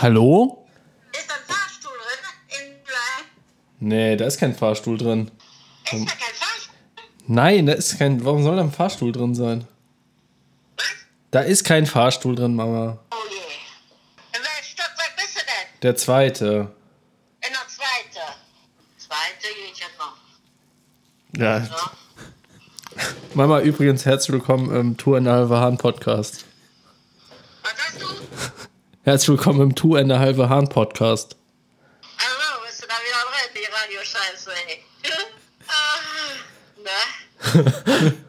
Hallo? Ist da ein Fahrstuhl drin? In? Nee, da ist kein Fahrstuhl drin. Ist da kein Fahrstuhl? Nein, da ist kein. Warum soll da ein Fahrstuhl drin sein? Was? Da ist kein Fahrstuhl drin, Mama. Oh je. In welchem Stockwerk bist du denn? Der zweite. In der zweite. Zweite geht ja noch. Ja. Mama, übrigens herzlich willkommen im Tour and a Halbe Hahn Podcast. Was hast du? Herzlich willkommen im Tour and a Halbe Hahn Podcast. Hallo, bist du da wieder drin, die Radioscheiße, ey? ah, ne?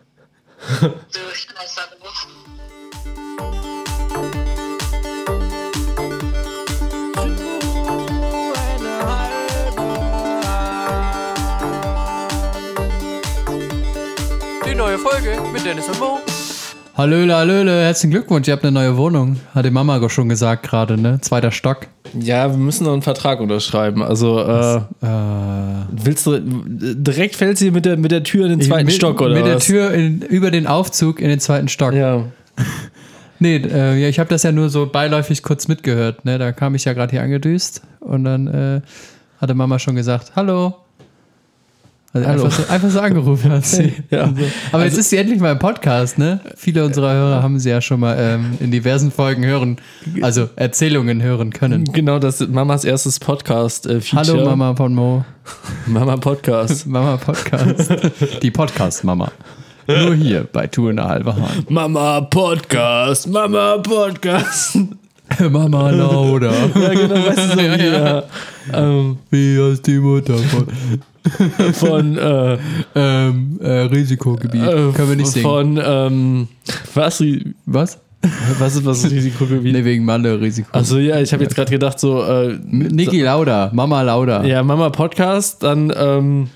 Hallöle, hallöle, herzlichen Glückwunsch, ihr habt eine neue Wohnung. Hat die Mama auch schon gesagt gerade, ne? Zweiter Stock. Ja, wir müssen noch einen Vertrag unterschreiben. Also, äh, Äh, willst du. Direkt fällt sie mit der, mit der Tür in den zweiten mit, Stock, oder? Mit der was? Tür in, über den Aufzug in den zweiten Stock. Ja. Nee, äh, ja, ich habe das ja nur so beiläufig kurz mitgehört, ne? Da kam ich ja gerade hier angedüst und dann äh, hatte Mama schon gesagt, hallo. Also Hallo. Einfach, so, einfach so angerufen hat sie. Ja. Also, aber jetzt ist sie endlich mal im Podcast, ne? Viele unserer Hörer haben sie ja schon mal ähm, in diversen Folgen hören, also Erzählungen hören können. Genau, das ist Mamas erstes Podcast-Feature. Hallo Mama von Mo. Mama Podcast. Mama Podcast. Die Podcast-Mama. Nur hier bei Tour in der halbe Hahn. Mama Podcast. Mama Podcast. Mama Lauda. ja, genau, weißt du, so wie, ja. Ähm, Wie heißt die Mutter von von, äh, ähm, äh, Risikogebiet? äh, Können wir nicht singen. Von, ähm, was, Was? was ist was Risikogebiet? Nee, wegen Malle-Risiko. Also ja, ich habe jetzt gerade gedacht, so, äh, Niki Lauda. Mama Lauda. ja, Mama Podcast, dann, ähm,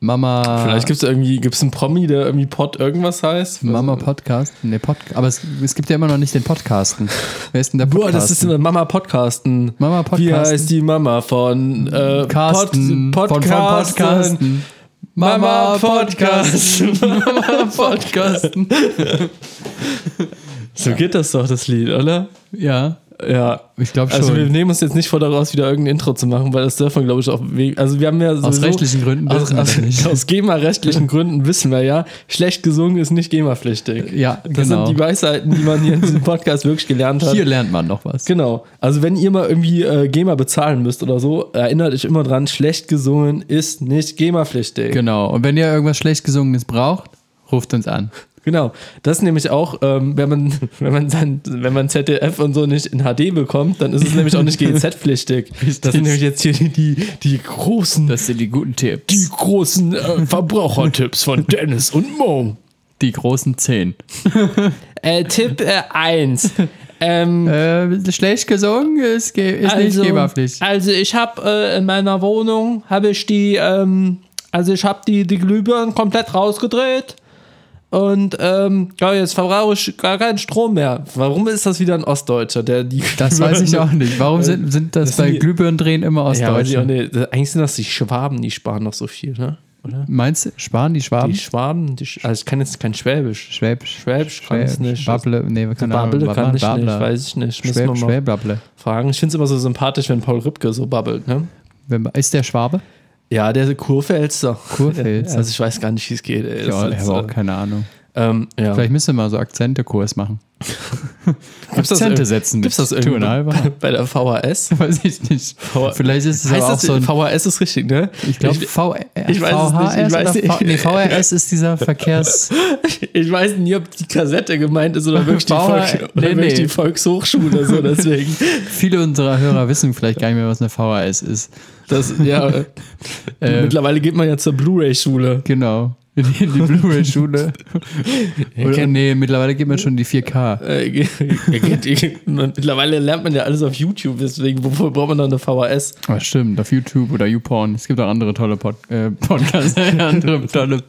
Mama. vielleicht gibt es irgendwie, gibt es einen Promi, der irgendwie Pod irgendwas heißt? Mama Podcast. Nee, Pod Aber es, es gibt ja immer noch nicht den Podcasten. Wer ist denn der Boah, Podcast? das ist immer Mama Podcasten. Mama Wie Podcasten. heißt die Mama von äh, Carsten. Pod, von, von Podcasten. Podcasten. Mama Podcasten. Mama Podcasten. So geht das doch, das Lied, oder? Ja, Ja. ich glaube schon. Also wir nehmen uns jetzt nicht vor daraus, wieder irgendein Intro zu machen, weil das dürfen wir, glaube ich, auch wegen. Also wir haben ja Aus sowieso- rechtlichen Gründen aus, aus, das nicht. aus GEMA-rechtlichen Gründen wissen wir ja, schlecht gesungen ist nicht GEMA-pflichtig. Ja, Das genau. sind die Weisheiten, die man hier in diesem Podcast wirklich gelernt hat. Hier lernt man noch was. Genau. Also wenn ihr mal irgendwie äh, GEMA bezahlen müsst oder so, erinnert euch immer dran, schlecht gesungen ist nicht GEMA-pflichtig. Genau. Und wenn ihr irgendwas schlecht gesungenes braucht, ruft uns an. Genau. Das ist nämlich auch, ähm, wenn man, wenn man sein, wenn man ZDF und so nicht in HD bekommt, dann ist es nämlich auch nicht GEZ-pflichtig. Das sind nämlich jetzt hier die, die, die großen, Das sind die guten Tipps. die großen äh, Verbrauchertipps von Dennis und Mo. Die großen zehn. Äh, Tipp 1. ähm, Äh, schlecht gesungen ist, ge ist nicht GEMA-Pflicht. also ich habe äh, in meiner Wohnung habe ich die, ähm, also ich habe die, die Glühbirnen komplett rausgedreht und ähm, ja, jetzt verbrauche ich gar keinen Strom mehr. Warum ist das wieder ein Ostdeutscher, der die Das weiß ich auch nicht. Warum sind, sind das, Das bei Glühbirnendrehen immer Ja, Ostdeutsche? nicht. Eigentlich sind das die Schwaben, die sparen noch so viel, ne? Oder? Meinst du, Sparen, die Schwaben? Die Schwaben, die, Sch- also ich kann jetzt kein Schwäbisch. Schwäbisch. Schwäbisch kann ich nicht. Babble, nee, keine Ahnung. Babble kann ich Babble. nicht, weiß ich nicht. Schwäb, Schwäbable. fragen. Ich finde es immer so sympathisch, wenn Paul Rübke so babbelt, ne? Ist der Schwabe? Ja, der Kurpfälzer. Kurpfälzer. Also ich weiß gar nicht, wie es geht. Ey. Ja, ich habe auch keine Ahnung. Ähm, ja. Vielleicht müssen wir mal so Akzente-Kurs machen. Gibt's das Akzente setzen das mit Two and a irgendwo half. bei der VHS? Weiß ich nicht. Vielleicht ist es Heißt auch das, so ein VHS ist richtig, ne? Ich glaube, ich, VR, ich weiß es nicht, ich VHS weiß. V nee, VRS ist dieser Verkehrs... ich weiß nie, ob die Kassette gemeint ist oder wirklich die, oder nee, nee. die Volkshochschule. So, deswegen. Viele unserer Hörer wissen vielleicht gar nicht mehr, was eine VHS ist. Das, ja, Äh, mittlerweile geht man ja zur Blu-ray-Schule. Genau. In die, in die Blu-ray-Schule. Oder, nee, mittlerweile geht man schon die 4K. Äh, mittlerweile lernt man ja alles auf YouTube, deswegen wofür braucht man dann eine VHS? Ah, stimmt, auf YouTube oder YouPorn. Es gibt auch andere tolle Pod äh, Podcasts, andere tolle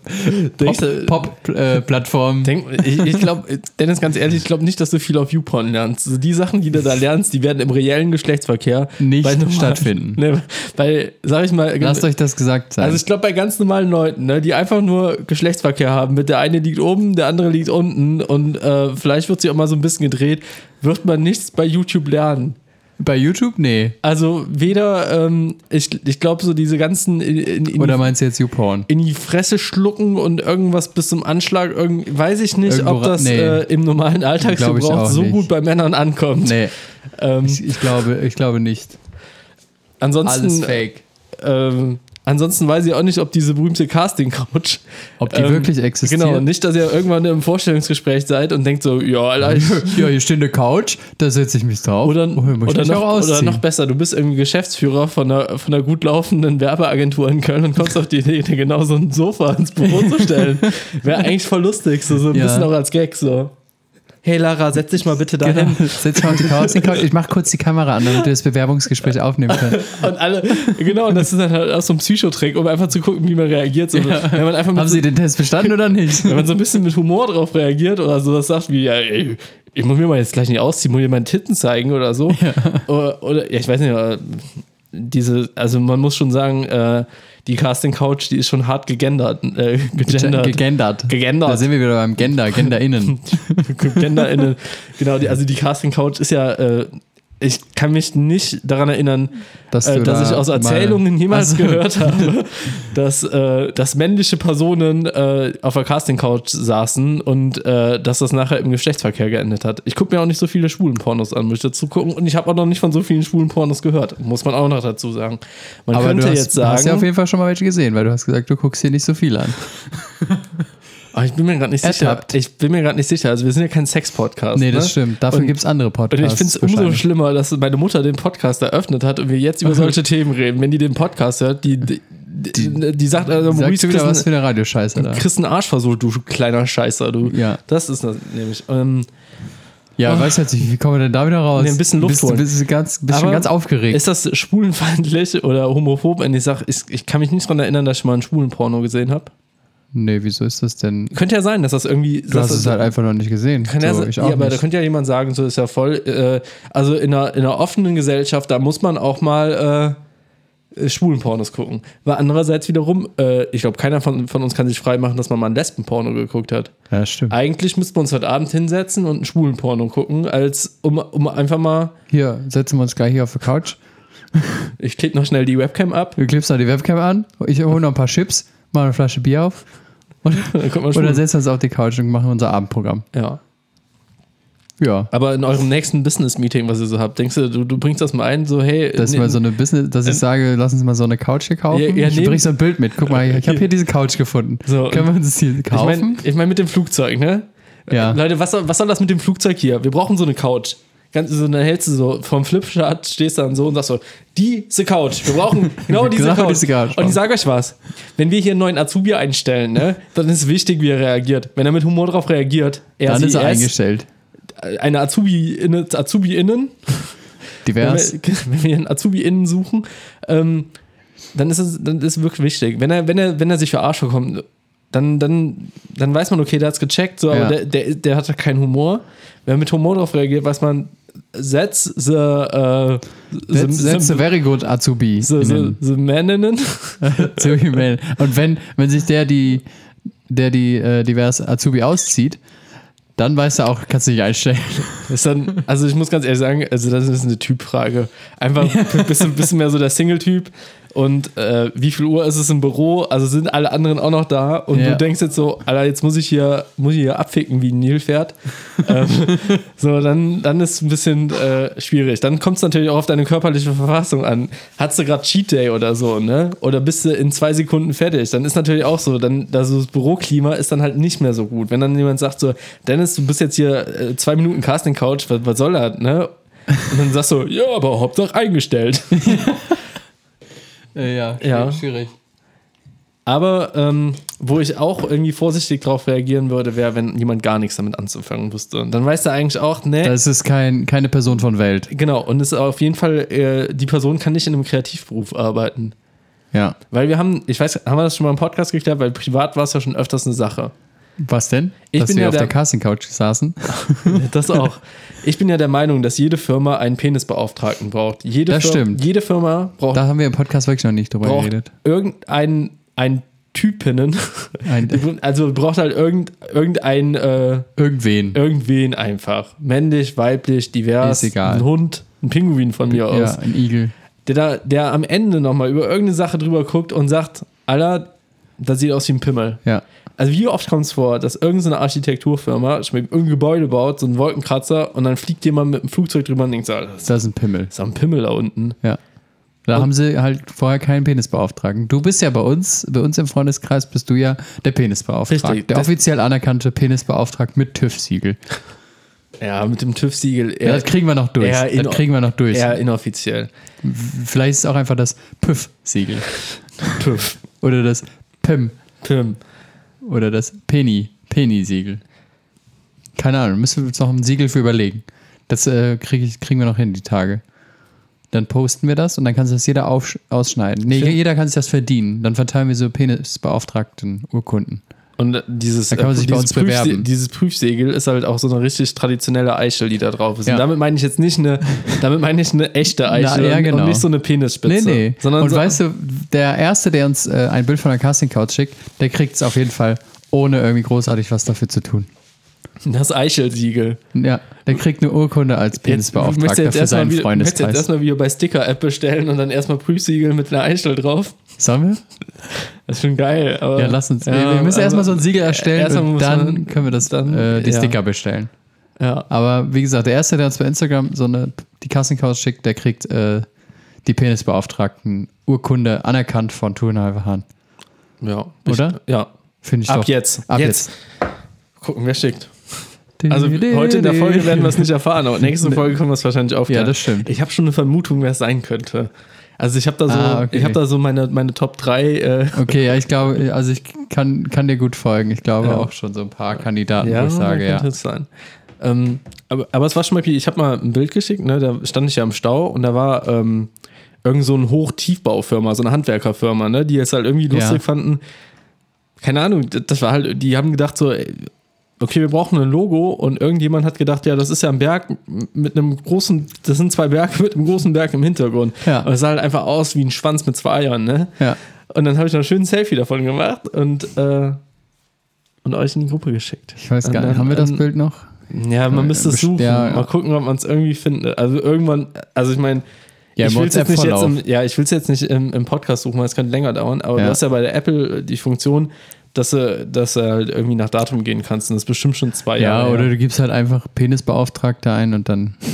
Pop-Plattformen. Denk, ich ich glaube, Dennis, ganz ehrlich, ich glaube nicht, dass du viel auf YouPorn lernst. Also die Sachen, die du da lernst, die werden im reellen Geschlechtsverkehr Nicht stattfinden. Ne, weil, sag ich mal, Lasst euch das gesagt sein. also ich glaube, bei ganz normalen Leuten, ne, die einfach nur Geschlechtsverkehr haben mit der eine liegt oben, der andere liegt unten und äh, vielleicht wird sie auch mal so ein bisschen gedreht, wird man nichts bei YouTube lernen. Bei YouTube? Nee. Also weder, ähm, ich, ich glaube so diese ganzen in, in, in, Oder meinst du jetzt YouPorn? in die Fresse schlucken und irgendwas bis zum Anschlag, irgend, weiß ich nicht, Irgendwo ob das nee. äh, im normalen Alltagsgebrauch auch so nicht. gut bei Männern ankommt. Nee. Ähm, Ich, ich, glaube, ich glaube nicht. ansonsten, Alles fake. Ähm, ansonsten weiß ich auch nicht, ob diese berühmte Casting-Couch. Ob die wirklich existiert? Genau, nicht, dass ihr irgendwann im Vorstellungsgespräch seid und denkt so, ja, Alter, ich, Ja, hier steht eine Couch, da setze ich mich drauf. oder, Oh, oder, noch, oder noch besser, du bist irgendwie Geschäftsführer von einer, von einer gut laufenden Werbeagentur in Köln und kommst auf die Idee, dir genau so ein Sofa ins Büro zu stellen. Wäre eigentlich voll lustig, so, so ein Ja. bisschen auch als Gag so. Hey Lara, setz dich mal bitte dahin. Genau. Setz mal auf die Couch. Ich mach kurz die Kamera an, damit wir das Bewerbungsgespräch aufnehmen können. Und alle, genau, und das ist halt auch so ein Psychotrick, um einfach zu gucken, wie man reagiert. So, Wenn man einfach Haben so, Sie den Test bestanden oder nicht? wenn man so ein bisschen mit Humor drauf reagiert oder so das sagt wie, ja, ey, ich muss mir mal jetzt gleich nicht ausziehen, muss mir meine Titten zeigen oder so. Oder, oder, ja, ich weiß nicht, aber diese, also man muss schon sagen, äh, die Casting Couch, die ist schon hart gegendert, äh, gegendert. Gegendert. Gegendert. Da sind wir wieder beim Gender, GenderInnen. GenderInnen. Genau, die, also die Casting Couch ist ja, äh, ich kann mich nicht daran erinnern, Dass äh, dass da ich aus Erzählungen jemals Also- gehört habe, dass, äh, dass männliche Personen äh, auf der Casting Couch saßen und äh, dass das nachher im Geschlechtsverkehr geendet hat. Ich gucke mir auch nicht so viele schwulen Pornos an, möchte dazu gucken und ich habe auch noch nicht von so vielen schwulen Pornos gehört, muss man auch noch dazu sagen. Man Aber könnte du hast, jetzt du hast ja auf sagen, jeden Fall schon mal welche gesehen, weil du hast gesagt, du guckst hier nicht so viel an. Ah, ich bin mir gerade nicht sicher. Ertappt. Ich bin mir gerade nicht sicher. Also wir sind ja kein Sex-Podcast. Nee, das ne? stimmt. Dafür Und- gibt es andere Und Podcasts. ich finde es umso schlimmer, dass meine Mutter den Podcast eröffnet hat und wir jetzt über solche Themen reden. Wenn die den Podcast hört, die, die, die, die sagt, also, Sagst Maurice du wieder was für eine Radioscheiße da? einen- kriegst einen Arsch versucht, du kleiner Scheißer, du. Ja. Das ist das nämlich. Ähm, Ja, weiß jetzt nicht, wie kommen wir denn da wieder raus? Nee, ein bisschen Luft bist, bist, ganz, bist schon ganz aufgeregt. ist das schwulenfeindlich oder homophob, wenn ich sage, ich, ich kann mich nicht daran erinnern, dass ich mal einen schwulen Porno gesehen habe? Nee, wieso ist das denn? Könnte ja sein, dass das irgendwie. Du hast es halt einfach noch nicht gesehen. Kann so, ja, ich ja, auch aber da könnte ja jemand sagen, so ist ja voll. Äh, also in einer, in einer offenen Gesellschaft, da muss man auch mal äh, äh, schwulen Pornos gucken. Weil andererseits wiederum, äh, ich glaube, keiner von, von uns kann sich frei machen, dass man mal einen Lesben-Porno geguckt hat. Ja, stimmt. Eigentlich müssten wir uns heute Abend hinsetzen und einen schwulen Porno gucken, als um, um einfach mal, Hier, setzen wir uns gleich hier auf die Couch. ich klicke noch schnell die Webcam ab. Du klebst noch die Webcam an. Ich hole noch ein paar Chips, mache eine Flasche Bier auf. Dann setzen wir uns auf die Couch und machen unser Abendprogramm. ja. Ja. Aber in eurem nächsten Business-Meeting, was ihr so habt, denkst du, du, du bringst das mal ein, so, hey, Das ist nee, mal so eine Business, dass ich sage, lass uns mal so eine Couch hier kaufen. Ja, ja, ich nehmen- bring so ein Bild mit. Guck mal, ich habe hier diese Couch gefunden. So, Können wir uns das hier ich meine kaufen? ich mein mit dem Flugzeug, ne? ja. Leute, was was soll das mit dem Flugzeug hier? Wir brauchen so eine Couch. Ganz, so, dann hältst du so vom Flipchart, stehst dann so und sagst so, diese Couch. Wir brauchen genau diese Genau Couch. diese Couch. Und ich sage euch was, wenn wir hier einen neuen Azubi einstellen, ne, dann ist wichtig, wie er reagiert. Wenn er mit Humor drauf reagiert, er, Dann ist er es, eingestellt. eine Azubi-Innen, Azubi-Innen wenn Divers. wir, wenn wir einen Azubi-Innen suchen, ähm, dann ist es dann ist wirklich wichtig. Wenn er, wenn er, wenn er sich für Arsch bekommt, dann, dann, dann weiß man, okay, der hat's gecheckt, so, aber Ja. der, der, der hat keinen Humor. Wenn er mit Humor darauf reagiert, weiß man, that's the, äh, That's, that's a the, very good Azubi. the, the, the Maninnen. Azubi man. Und wenn, wenn sich der die, der die äh, divers Azubi auszieht, dann weißt du auch, kannst du dich einstellen. Ist dann, also ich muss ganz ehrlich sagen, also das ist eine Typfrage. Einfach ein bisschen, bisschen mehr so der Single-Typ. Und äh, wie viel Uhr ist es im Büro? Also sind alle anderen auch noch da? Und Ja. du denkst jetzt so, Alter, jetzt muss ich hier, muss ich hier abficken wie ein Nilpferd. ähm, so, dann, dann ist es ein bisschen äh, schwierig. Dann kommt es natürlich auch auf deine körperliche Verfassung an. Hattest du gerade Cheat Day oder so, ne? Oder bist du in zwei Sekunden fertig? Dann ist natürlich auch so, dann also das Büroklima ist dann halt nicht mehr so gut. Wenn dann jemand sagt so, Dennis, du bist jetzt hier äh, zwei Minuten Casting Couch, was, was soll das, ne? Und dann sagst du, ja, aber Hauptsache eingestellt. Äh, ja, Ja. schwierig. Aber ähm, wo ich auch irgendwie vorsichtig drauf reagieren würde, wäre, wenn jemand gar nichts damit anzufangen wüsste. Und dann weißt du eigentlich auch, ne, Das ist kein, keine Person von Welt. genau, und es ist auf jeden Fall, äh, die Person kann nicht in einem Kreativberuf arbeiten. Ja. Weil wir haben, ich weiß, haben wir das schon mal im Podcast geklärt, weil privat war es ja schon öfters eine Sache. Was denn? Ich Dass bin wir ja auf der- der Casting-Couch saßen. Das auch. Ich bin ja der Meinung, dass jede Firma einen Penisbeauftragten braucht. Jede Das Fir- stimmt. Jede Firma braucht, Da haben wir im Podcast wirklich noch nicht drüber geredet. irgendeinen einen Typinnen. Ein, Also braucht halt irgend, irgendein, äh, irgendwen. irgendwen einfach. Männlich, weiblich, divers. Ist egal. Ein Hund, ein Pinguin von mir Ja, aus. ein Igel. Der, da, der am Ende nochmal über irgendeine Sache drüber guckt und sagt, Alter, das sieht aus wie ein Pimmel. Ja. Also wie oft kommt es vor, dass irgendeine Architekturfirma schon irgendein Gebäude baut, so einen Wolkenkratzer und dann fliegt jemand mit dem Flugzeug drüber und denkt, so, das Das ist ein Pimmel. ist doch ein Pimmel da unten. Ja. Da haben sie halt vorher keinen Penisbeauftragten. Du bist ja bei uns, bei uns im Freundeskreis bist du ja der Penisbeauftragte. Richtig, der das- offiziell anerkannte Penisbeauftragte mit TÜV-Siegel. Ja, mit dem TÜV-Siegel. Ja, das kriegen wir noch durch. Das kriegen wir noch durch. Eher inoffiziell. Vielleicht ist es auch einfach das PÜV-Siegel. TÜV. Oder das PIM. Pim. Oder das Penny. Penny-Siegel. Keine Ahnung, müssen wir uns noch ein Siegel für überlegen. Das äh, krieg ich, kriegen wir noch hin, die Tage. Dann posten wir das und dann kann sich das jeder aufsch- ausschneiden. Nee, Schön. jeder kann sich das verdienen. Dann verteilen wir so Penisbeauftragten Urkunden. Und dieses, Da kann man sich bei dieses. Prüfse- dieses Prüfsegel ist halt auch so eine richtig traditionelle Eichel, die da drauf ist. Ja. Und damit meine ich jetzt nicht eine, damit meine ich eine echte Eichel ja, und- genau. und nicht so eine Penisspitze. Nee, nee. Und so, weißt du, der Erste, der uns äh, ein Bild von der Casting-Couch schickt, der kriegt es auf jeden Fall, ohne irgendwie großartig was dafür zu tun. das Eichelsiegel. Ja, der kriegt eine Urkunde als möchtest Penisbeauftragter jetzt für seinen wieder, möchtest du jetzt Freundeskreis. erstmal wieder bei Sticker-App bestellen und dann erstmal Prüfsiegel mit einer Eichel drauf. Sollen wir? Das ist schon geil. Aber, Ja, lass uns. wir- Ja, wir müssen aber- erstmal so ein Siegel erstellen und dann man- können wir das, dann, äh, die ja. Sticker bestellen. Ja. Aber wie gesagt, der Erste, der uns bei Instagram so eine, die Casting-Couch schickt, der kriegt äh, die Penisbeauftragten Urkunde anerkannt von Half Hahn. ja. Oder? Ja. Finde ich Ab doch. jetzt. Ab jetzt. Gucken, wer schickt. jetzt. Also heute in der Folge werden wir es nicht erfahren, aber nächste Folge können wir es wahrscheinlich aufklären. Ja, das stimmt. Ich habe schon eine Vermutung, wer es sein könnte. Also ich habe da so, Ah, okay. ich habe da so meine, meine Top 3. Äh, Okay, ja, ich glaube, also ich kann, kann dir gut folgen. Ich glaube Ja. auch schon so ein paar Kandidaten, wo ich sage, ja. es sein. Ähm, aber, aber es war schon mal, ich habe mal ein Bild geschickt, ne, da stand ich ja im Stau und da war ähm, irgend so eine Hochtiefbaufirma, so eine Handwerkerfirma, ne, die es halt irgendwie lustig Ja. fanden. Keine Ahnung, das das war halt, die haben gedacht so, ey, okay, wir brauchen ein Logo und irgendjemand hat gedacht, ja, das ist ja ein Berg mit einem großen, das sind zwei Berge mit einem großen Berg im Hintergrund. Ja. Und es sah halt einfach aus wie ein Schwanz mit zwei Eiern, ne? Ja. Und dann habe ich noch schön ein Selfie davon gemacht und, äh, und euch in die Gruppe geschickt. Ich weiß gar nicht, haben wir das Bild noch? Ja, man Ja, müsste es suchen. ja, ja. Mal gucken, ob man es irgendwie findet. Also irgendwann, also ich meine, Ja, ich will es jetzt nicht jetzt im, ja, ich jetzt nicht im, im Podcast suchen, weil es könnte länger dauern, aber Ja. du hast ja bei der Apple die Funktion, dass du, dass du halt irgendwie nach Datum gehen kannst. Und das ist bestimmt schon zwei Ja, Jahre. oder her. du gibst halt einfach Penisbeauftragter ein und dann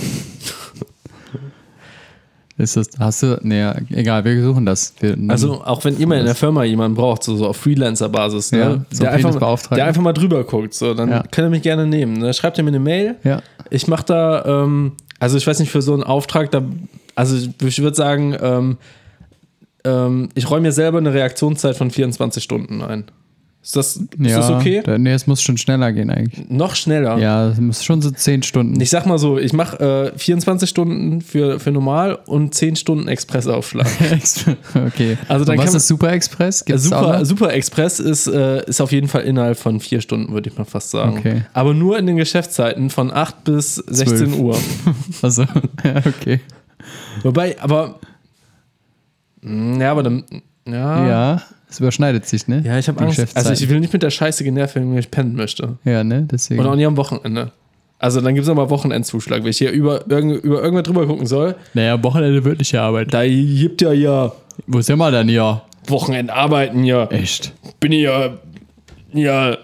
ist das, hast du, naja, egal, wir suchen das. Wir, Also auch wenn ihr mal in der Firma jemanden braucht, so, so auf Freelancer-Basis, ne? Ja, so der, einfach, der einfach mal drüber guckt, so, dann Ja. könnt ihr mich gerne nehmen. Ne? Schreibt ihr mir eine Mail. ja, Ich mache da, ähm, also ich weiß nicht, für so einen Auftrag, da, also ich würde sagen, ähm, ähm, ich räume mir selber eine Reaktionszeit von 24 Stunden ein. Ist das, ist ja, das okay? Da, nee, es muss schon schneller gehen eigentlich. Noch schneller. Ja, es muss schon so 10 Stunden. Ich sag mal so, ich mache äh, 24 Stunden für, für normal und 10 Stunden Expressaufschlag. okay. Also dann und was kann man- ist Super Express? Gibt's Super? Super Express ist, äh, ist auf jeden Fall innerhalb von vier Stunden, würde ich mal fast sagen. Okay. Aber nur in den Geschäftszeiten von 8 bis 16 Uhr. Also, ja, okay. Wobei, aber. Mm, Ja, aber dann. Ja. Ja, es überschneidet sich, ne? Ja, ich habe Angst. Also ich will nicht mit der Scheiße genervt werden, wenn ich pennen möchte. Ja, ne? Deswegen. Und auch nicht am Wochenende. Also dann gibt es aber Wochenendzuschlag. Wenn ich hier über, irgend, über irgendwas drüber gucken soll, naja, Wochenende wird nicht gearbeitet. da gibt ja ja Wo sind wir denn ja? Wochenendarbeiten ja. Echt? Bin ich ja. Ja.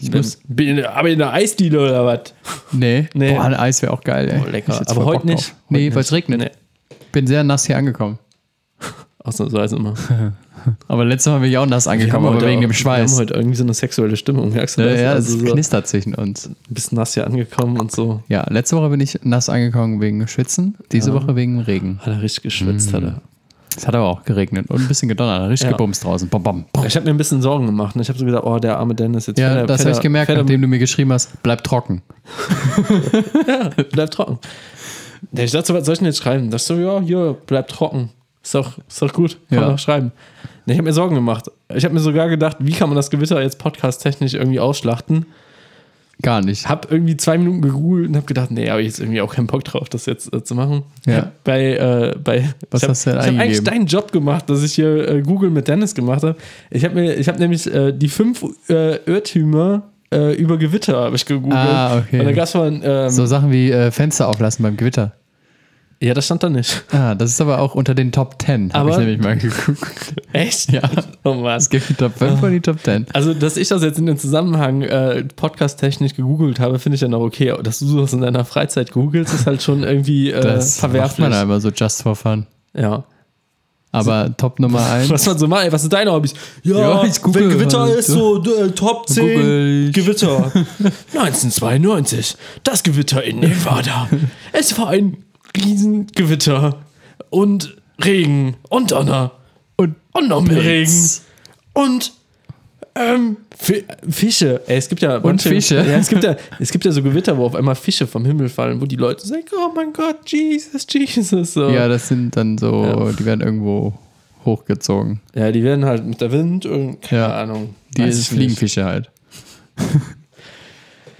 Ich muss- bin in, aber in der Eisdiele oder was? Nee. Nee. Boah, ein Eis wäre auch geil, ey. Oh, lecker. Aber heute Bock drauf. nicht. Nee, weil es nicht. regnet. Nee. Bin sehr nass hier angekommen. Ausnahmsweise immer. Aber letztes Mal bin ich auch nass angekommen, aber wegen auch- dem Wir haben Schweiß. heute irgendwie so eine sexuelle Stimmung, merkst du Ja, das? ja, also es so knistert zwischen uns. bisschen nass hier angekommen und so. Ja, letzte Woche bin ich nass angekommen wegen Schwitzen, diese Woche wegen Regen. Hat er richtig geschwitzt, hat er. Es hat aber auch geregnet und ein bisschen gedonnert, hat richtig Ja. gebumst draußen. Bom, bom, bom. Ich habe mir ein bisschen Sorgen gemacht. Ne? Ich habe so gedacht, oh, der arme Dennis jetzt. Ja, fährt er- das habe ich er- gemerkt, fährt er- nachdem du mir geschrieben hast, bleib trocken. Bleib trocken. Ja, Ich dachte, so, was soll ich denn jetzt schreiben? Das so, ja, hier, bleib trocken. Ist doch, ist doch gut, kann Ja. man doch schreiben. Ich habe mir Sorgen gemacht. Ich habe mir sogar gedacht, wie kann man das Gewitter jetzt podcast-technisch irgendwie ausschlachten? Gar nicht. Hab irgendwie zwei Minuten gegoogelt und hab gedacht, nee, habe ich jetzt irgendwie auch keinen Bock drauf, das jetzt äh, zu machen. Ja. Bei, äh, bei Was ich hab, hast du denn Ich habe eigentlich deinen Job gemacht, dass ich hier äh, Google mit Dennis gemacht habe. Ich habe mir, ich habe nämlich äh, die fünf äh, Irrtümer äh, über Gewitter habe ich gegoogelt. Ah, okay. Und da gab es mal, ein, ähm, So Sachen wie Fenster auflassen beim Gewitter. Ja, das stand da nicht. Ah, das ist aber auch unter den Top 10, habe ich nämlich mal geguckt. Echt? Ja. Oh Mann. Es gibt die Top 5 und die Top 10. Also, dass ich das jetzt in dem Zusammenhang äh, podcast-technisch gegoogelt habe, finde ich ja noch okay. Dass du das in deiner Freizeit googelst, ist halt schon irgendwie äh, Das macht verwerflich. man einfach so just for fun. Ja. Aber Top Nummer 1. Was man so macht, ey, was sind deine Hobbys? Ja, Ja, ich google wenn Gewitter halt, ist, so äh, Top 10 Google ich. Gewitter. 1992, das Gewitter in Nevada. es war ein Riesengewitter und Regen und Donner Und, und noch mehr Regen und ähm, Fi- Fische. Ey, es gibt ja manche, Fische? Ja, es gibt ja, es gibt ja so Gewitter, wo auf einmal Fische vom Himmel fallen, wo die Leute sagen, oh mein Gott, Jesus, Jesus. So. Ja, das sind dann so, Ja. die werden irgendwo hochgezogen. Ja, die werden halt mit der Wind und keine Ja. Ahnung. Die fliegen. Fische halt.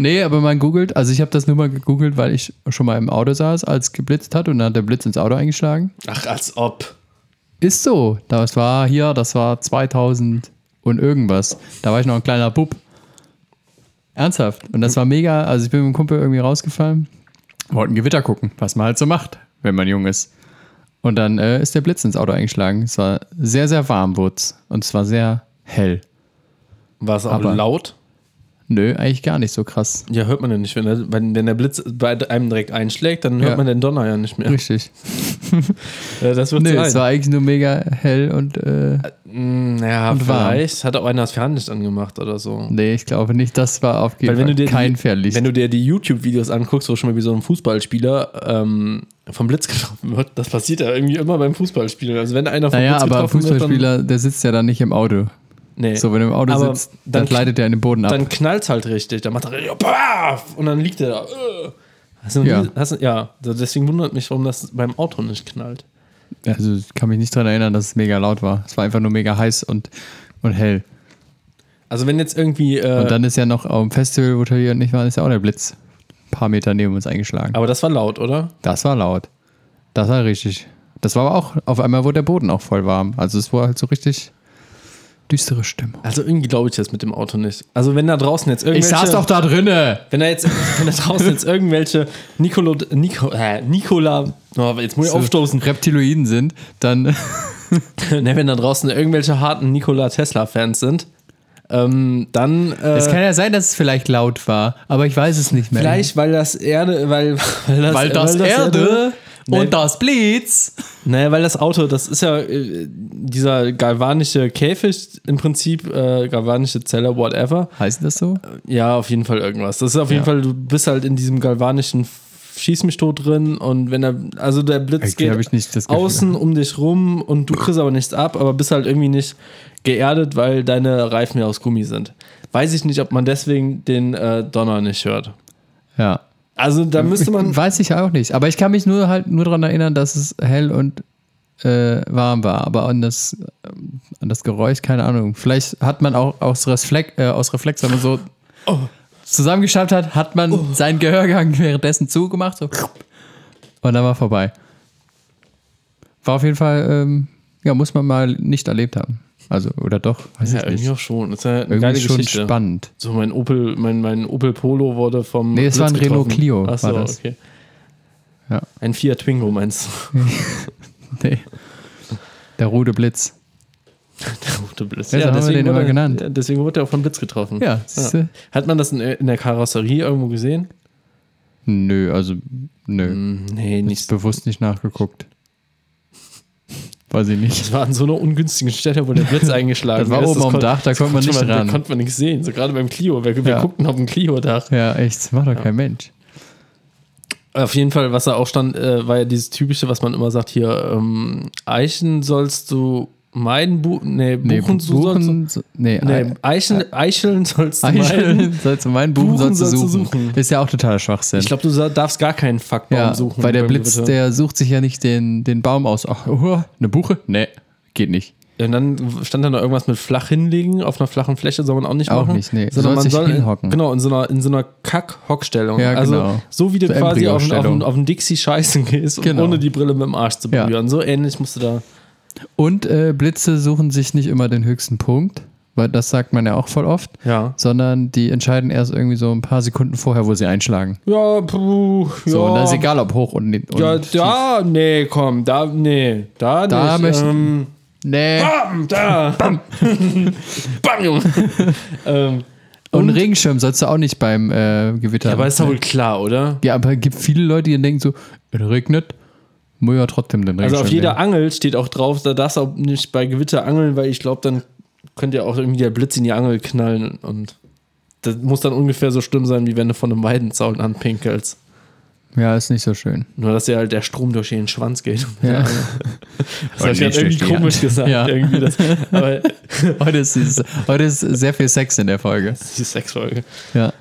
Nee, aber man googelt, also ich habe das nur mal gegoogelt, weil ich schon mal im Auto saß, als geblitzt hat und dann hat der Blitz ins Auto eingeschlagen. Ach, als ob. Ist so. Das war hier, das war 2000 und irgendwas. Da war ich noch ein kleiner Bub. Ernsthaft. Und das war mega. Also ich bin mit dem Kumpel irgendwie rausgefallen. Wollten Gewitter gucken, was man halt so macht, wenn man jung ist. Und dann äh, ist der Blitz ins Auto eingeschlagen. Es war sehr, sehr warm, wurd's. Und es war sehr hell. War es auch Aber- laut? Nö, eigentlich gar nicht so krass. Ja, hört man ja nicht. Wenn der, wenn, wenn der Blitz bei einem direkt einschlägt, dann hört Ja. man den Donner ja nicht mehr. Richtig. Ja, das wird Nö, es war eigentlich nur mega hell und äh, Mm, naja, und warm. vielleicht hat auch einer das Fernlicht angemacht oder so. nee, ich glaube nicht, das war auf jeden Weil wenn Fall du dir kein die, Fernlicht. Wenn du dir die YouTube-Videos anguckst, wo schon mal wie so ein Fußballspieler ähm, vom Blitz getroffen wird, das passiert ja irgendwie immer beim Fußballspielen. Also wenn einer vom naja, Blitz aber getroffen wird, Fußballspieler, der sitzt ja dann nicht im Auto. Nee. So, wenn du im Auto Aber sitzt, dann, dann- gleitet der in den Boden ab. dann knallt halt richtig. Dann macht er ja, paf, und dann liegt er da. du, Ja. Hast ja, deswegen wundert mich, warum das beim Auto nicht knallt. also ich kann mich nicht daran erinnern, dass es mega laut war. Es war einfach nur mega heiß und, und hell. Also wenn jetzt irgendwie, äh, Und dann ist ja noch auf dem Festival, wo Talia und ich waren, ist ja auch der Blitz ein paar Meter neben uns eingeschlagen. aber das war laut, oder? Das war laut. Das war richtig. Das war aber auch, auf einmal wurde der Boden auch voll warm. Also es war halt so richtig düstere Stimmung. Also irgendwie glaube ich das mit dem Auto nicht. Also wenn da draußen jetzt Ich irgendwelche... saß doch da drinne! Wenn da jetzt wenn da draußen jetzt irgendwelche Nicolo, Nico, äh, Nikola... Oh, jetzt muss ich aufstoßen. Reptiloiden sind, dann ne, wenn da draußen irgendwelche harten Nikola Tesla-Fans sind, ähm, dann... Äh, Es kann ja sein, dass es vielleicht laut war, aber ich weiß es nicht mehr. vielleicht, weil das Erde... Weil, weil das, weil das, Erde Nee. und das Blitz. Naja, weil das Auto, das ist ja äh, dieser galvanische Käfig im Prinzip, äh, galvanische Zelle, whatever. Heißt das so? Ja, auf jeden Fall irgendwas. Das ist auf jeden Ja. Fall, du bist halt in diesem galvanischen Schieß mich tot drin und wenn er, also der Blitz Okay, geht außen um dich rum und du kriegst aber nichts ab, aber bist halt irgendwie nicht geerdet, weil deine Reifen ja aus Gummi sind. Weiß ich nicht, ob man deswegen den äh, Donner nicht hört. Ja. Also da müsste man, Weiß ich auch nicht. Aber ich kann mich nur halt nur daran erinnern, dass es hell und äh, warm war. Aber an das, an das Geräusch, keine Ahnung. Vielleicht hat man auch aus, Reflex, äh, aus Reflex, wenn man so zusammengeschafft hat, hat man seinen Gehörgang währenddessen zugemacht. So. Und dann war vorbei. War auf jeden Fall, ähm, ja, muss man mal nicht erlebt haben. Also, oder doch, weiß ja, ich irgendwie nicht. auch schon. Das ist ja eine Irgendwie geile schon Geschichte. spannend. So, mein Opel, mein, mein Opel Polo wurde vom. Nee, es war ein Blitz Renault getroffen. Clio, Ach so, war das. okay. Ja. Ein Fiat Twingo meinst du? Nee. Der rote Blitz. Der rote Blitz. Ja, so haben wir deswegen den immer genannt. Ja, deswegen wurde er auch vom Blitz getroffen. Ja, siehste. Hat man das in, in der Karosserie irgendwo gesehen? Nö, also, nö. Nee, Nicht bewusst nicht nachgeguckt. Weiß ich nicht. Das war an so einer ungünstigen Stelle, wo der Blitz eingeschlagen Das war ist. oben am Dach, da konnte man nicht Da ran. konnte man nichts sehen. So gerade beim Clio. Wir, wir Ja. guckten auf dem Clio-Dach. Ja, echt, das macht doch kein Mensch. Auf jeden Fall, was da auch stand, äh, war ja dieses typische, was man immer sagt: hier, ähm, Eichen sollst du meiden, Bu nee, Buchen, Nee, du sollst du. Buchen, nee, Nee, Eichen, Eicheln sollst du Eicheln meiden. sollst du meinen Buchen, Buchen sollst du sollst du suchen. Ist ja auch totaler Schwachsinn. Ich glaube, du darfst gar keinen Fuckbaum ja, suchen. weil der Blitz, Gewitter. der sucht sich ja nicht den, den Baum aus. Ach, oh, eine Buche? Nee, geht nicht. Und dann stand da noch irgendwas mit flach hinlegen, auf einer flachen Fläche soll man auch nicht Auch machen. nicht, nee. Sondern man soll in- hinhocken. Genau, in so einer, in so einer Kack-Hockstellung. Ja, also genau. so wie du So quasi auf, auf, Embryo-Stellung. auf den Dixie scheißen gehst Genau. ohne die Brille mit dem Arsch zu Ja. berühren. So ähnlich musst du da. Und äh, Blitze suchen sich nicht immer den höchsten Punkt, weil das sagt man ja auch voll oft, Ja. sondern die entscheiden erst irgendwie so ein paar Sekunden vorher, wo sie einschlagen. Ja, puh, ja. So, und da ist egal, ob hoch und, und Ja, tief. da, nee, komm, da, nee, da, Da nicht. möchten- ähm, Nee. bam, da. Bam. Bam, Junge. ähm, Und und- Regenschirm sollst du auch nicht beim äh, Gewitter. ja, aber ist doch wohl klar, oder? Ja, aber es gibt viele Leute, die denken so, es regnet, muss ja trotzdem den Also Regenschirm auf jeder nehmen. Angel steht auch drauf, da darfst du auch nicht bei Gewitter angeln, weil ich glaube, dann könnte ja auch irgendwie der Blitz in die Angel knallen und das muss dann ungefähr so schlimm sein, wie wenn du von einem Weidenzaun anpinkelst. Ja, ist nicht so schön. Nur, dass ja halt der Strom durch den Schwanz geht. Ja. Das habe ich halt irgendwie komisch Hand. gesagt. Ja. Irgendwie das, aber Heute ist, dieses, heute ist sehr viel Sex in der Folge. die Sexfolge. Ja.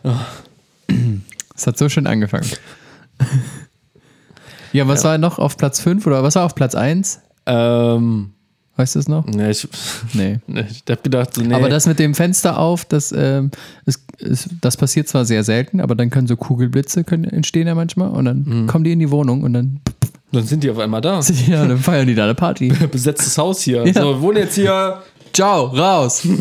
Es hat so schön angefangen. Ja, was war noch auf Platz 5 oder was war auf Platz 1? Ähm, Weißt du es noch? ne, ich, Nee. ne, ich hab gedacht, so, nee. Aber das mit dem Fenster auf, das, ähm, ist, ist, das passiert zwar sehr selten, aber dann können so Kugelblitze können entstehen ja manchmal und dann Mhm. kommen die in die Wohnung und dann, dann sind die auf einmal da. ja, dann feiern die da eine Party. Besetztes Haus hier. Ja. So, wir wohnen jetzt hier. Ciao, raus.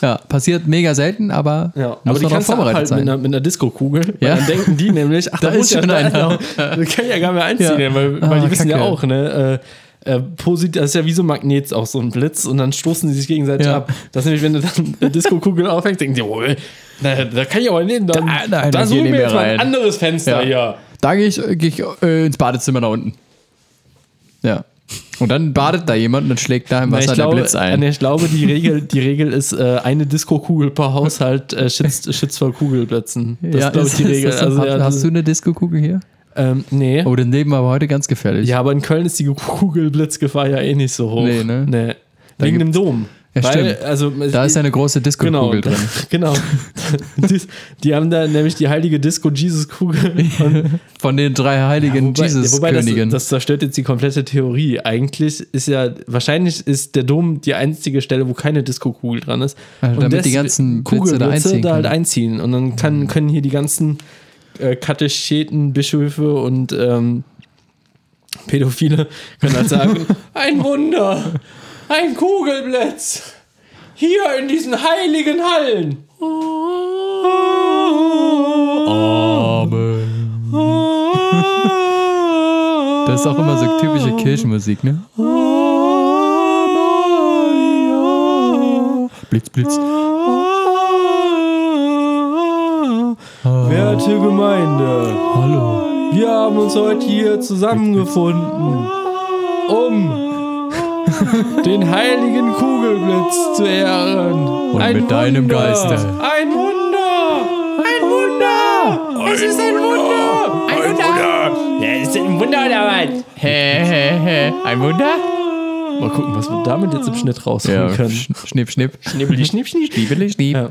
Ja, passiert mega selten, aber Ja, muss aber die kannst vorbereitet mit sein. einer, mit einer Disco-Kugel. Ja. Dann denken die nämlich, ach, da, Da muss ist ja schon einer. Das kann ich ja gar nicht mehr einziehen, Ja. weil, weil Ah, die wissen ja Kacke. auch, ne? Äh, äh, posit das ist ja wie so ein Magnet, auch so ein Blitz und dann stoßen die sich gegenseitig Ja. ab. Das ist nämlich, wenn du dann eine Disco-Kugel aufhängst, denken die, oh, na, da kann ich aber nicht. Dann, Da- nein, da suchen wir jetzt mal ein anderes Fenster Ja. hier. Da gehe ich, geh ich äh, ins Badezimmer da unten. Ja. Und dann badet da jemand und dann schlägt da im Na, Wasser ich, glaube, der Blitz ein. ich glaube, die Regel, die Regel ist, äh, eine Disco-Kugel pro Haushalt äh, schützt, schützt vor Kugelblitzen. Das ist, glaube ich, die Regel. so? Also, hast, ja, hast du eine Disco-Kugel hier? ähm, nee. Oh, das Leben war aber heute ganz gefährlich. Ja, aber in Köln ist die Kugelblitzgefahr ja eh nicht so hoch. Nee, ne? Nee. Wegen dem Dom. Ja, stimmt. Also, Da ist ja eine große genau, Disco-Kugel drin. Genau. die, die haben da nämlich die heilige Disco-Jesus-Kugel. Und- Von den drei heiligen ja, wobei das, Jesus-Königen. das zerstört jetzt die komplette Theorie. Eigentlich ist ja, wahrscheinlich ist der Dom die einzige Stelle, wo keine Disco-Kugel dran ist. Also damit die ganzen Blitze da einziehen da halt einziehen. Und dann kann, können hier die ganzen äh, Katecheten, Bischöfe und ähm, Pädophile können halt sagen, ein Wunder, ein Kugelblitz, hier in diesen heiligen Hallen. Das ist auch immer so typische Kirchenmusik, ne? Blitz, Blitz. Werte Gemeinde, Hallo. wir haben uns heute hier zusammengefunden, um den heiligen Kugelblitz zu ehren. Und mit deinem Geiste. Ein Wunder! Ein Wunder! Es ist ein Wunder! Ein Wunder! Ja, ist das ein Wunder oder was? Hä, hä, hä. Ein Wunder? Mal gucken, was wir damit jetzt im Schnitt rausholen Ja, können. sch- schnipp, schnipp. Schnibbeli, schnipp, schnipp. Schniebeli, schnieb. Ja.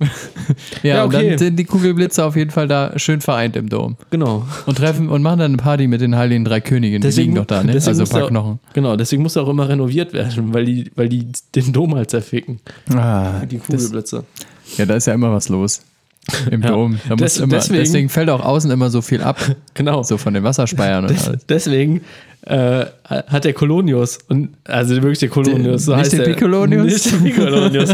Ja, Ja, und okay. dann sind die Kugelblitze auf jeden Fall da schön vereint im Dom. Genau. Und treffen und machen dann eine Party mit den heiligen drei Königen. Die liegen doch da, ne? deswegen Also ein muss paar Knochen. Genau, deswegen muss er auch immer renoviert werden, weil die, weil die den Dom halt zerficken. Ah, Die das, Kugelblitze. ja, da ist ja immer was los. Im Ja. Dom. Da muss Des- immer, deswegen- deswegen, fällt auch außen immer so viel ab. Genau. So von den Wasserspeiern und Des, alles. deswegen äh, hat der Kolonius und also wirklich der Kolonius, so nicht heißt der der, Piccolonius? Nicht der Piccolonius.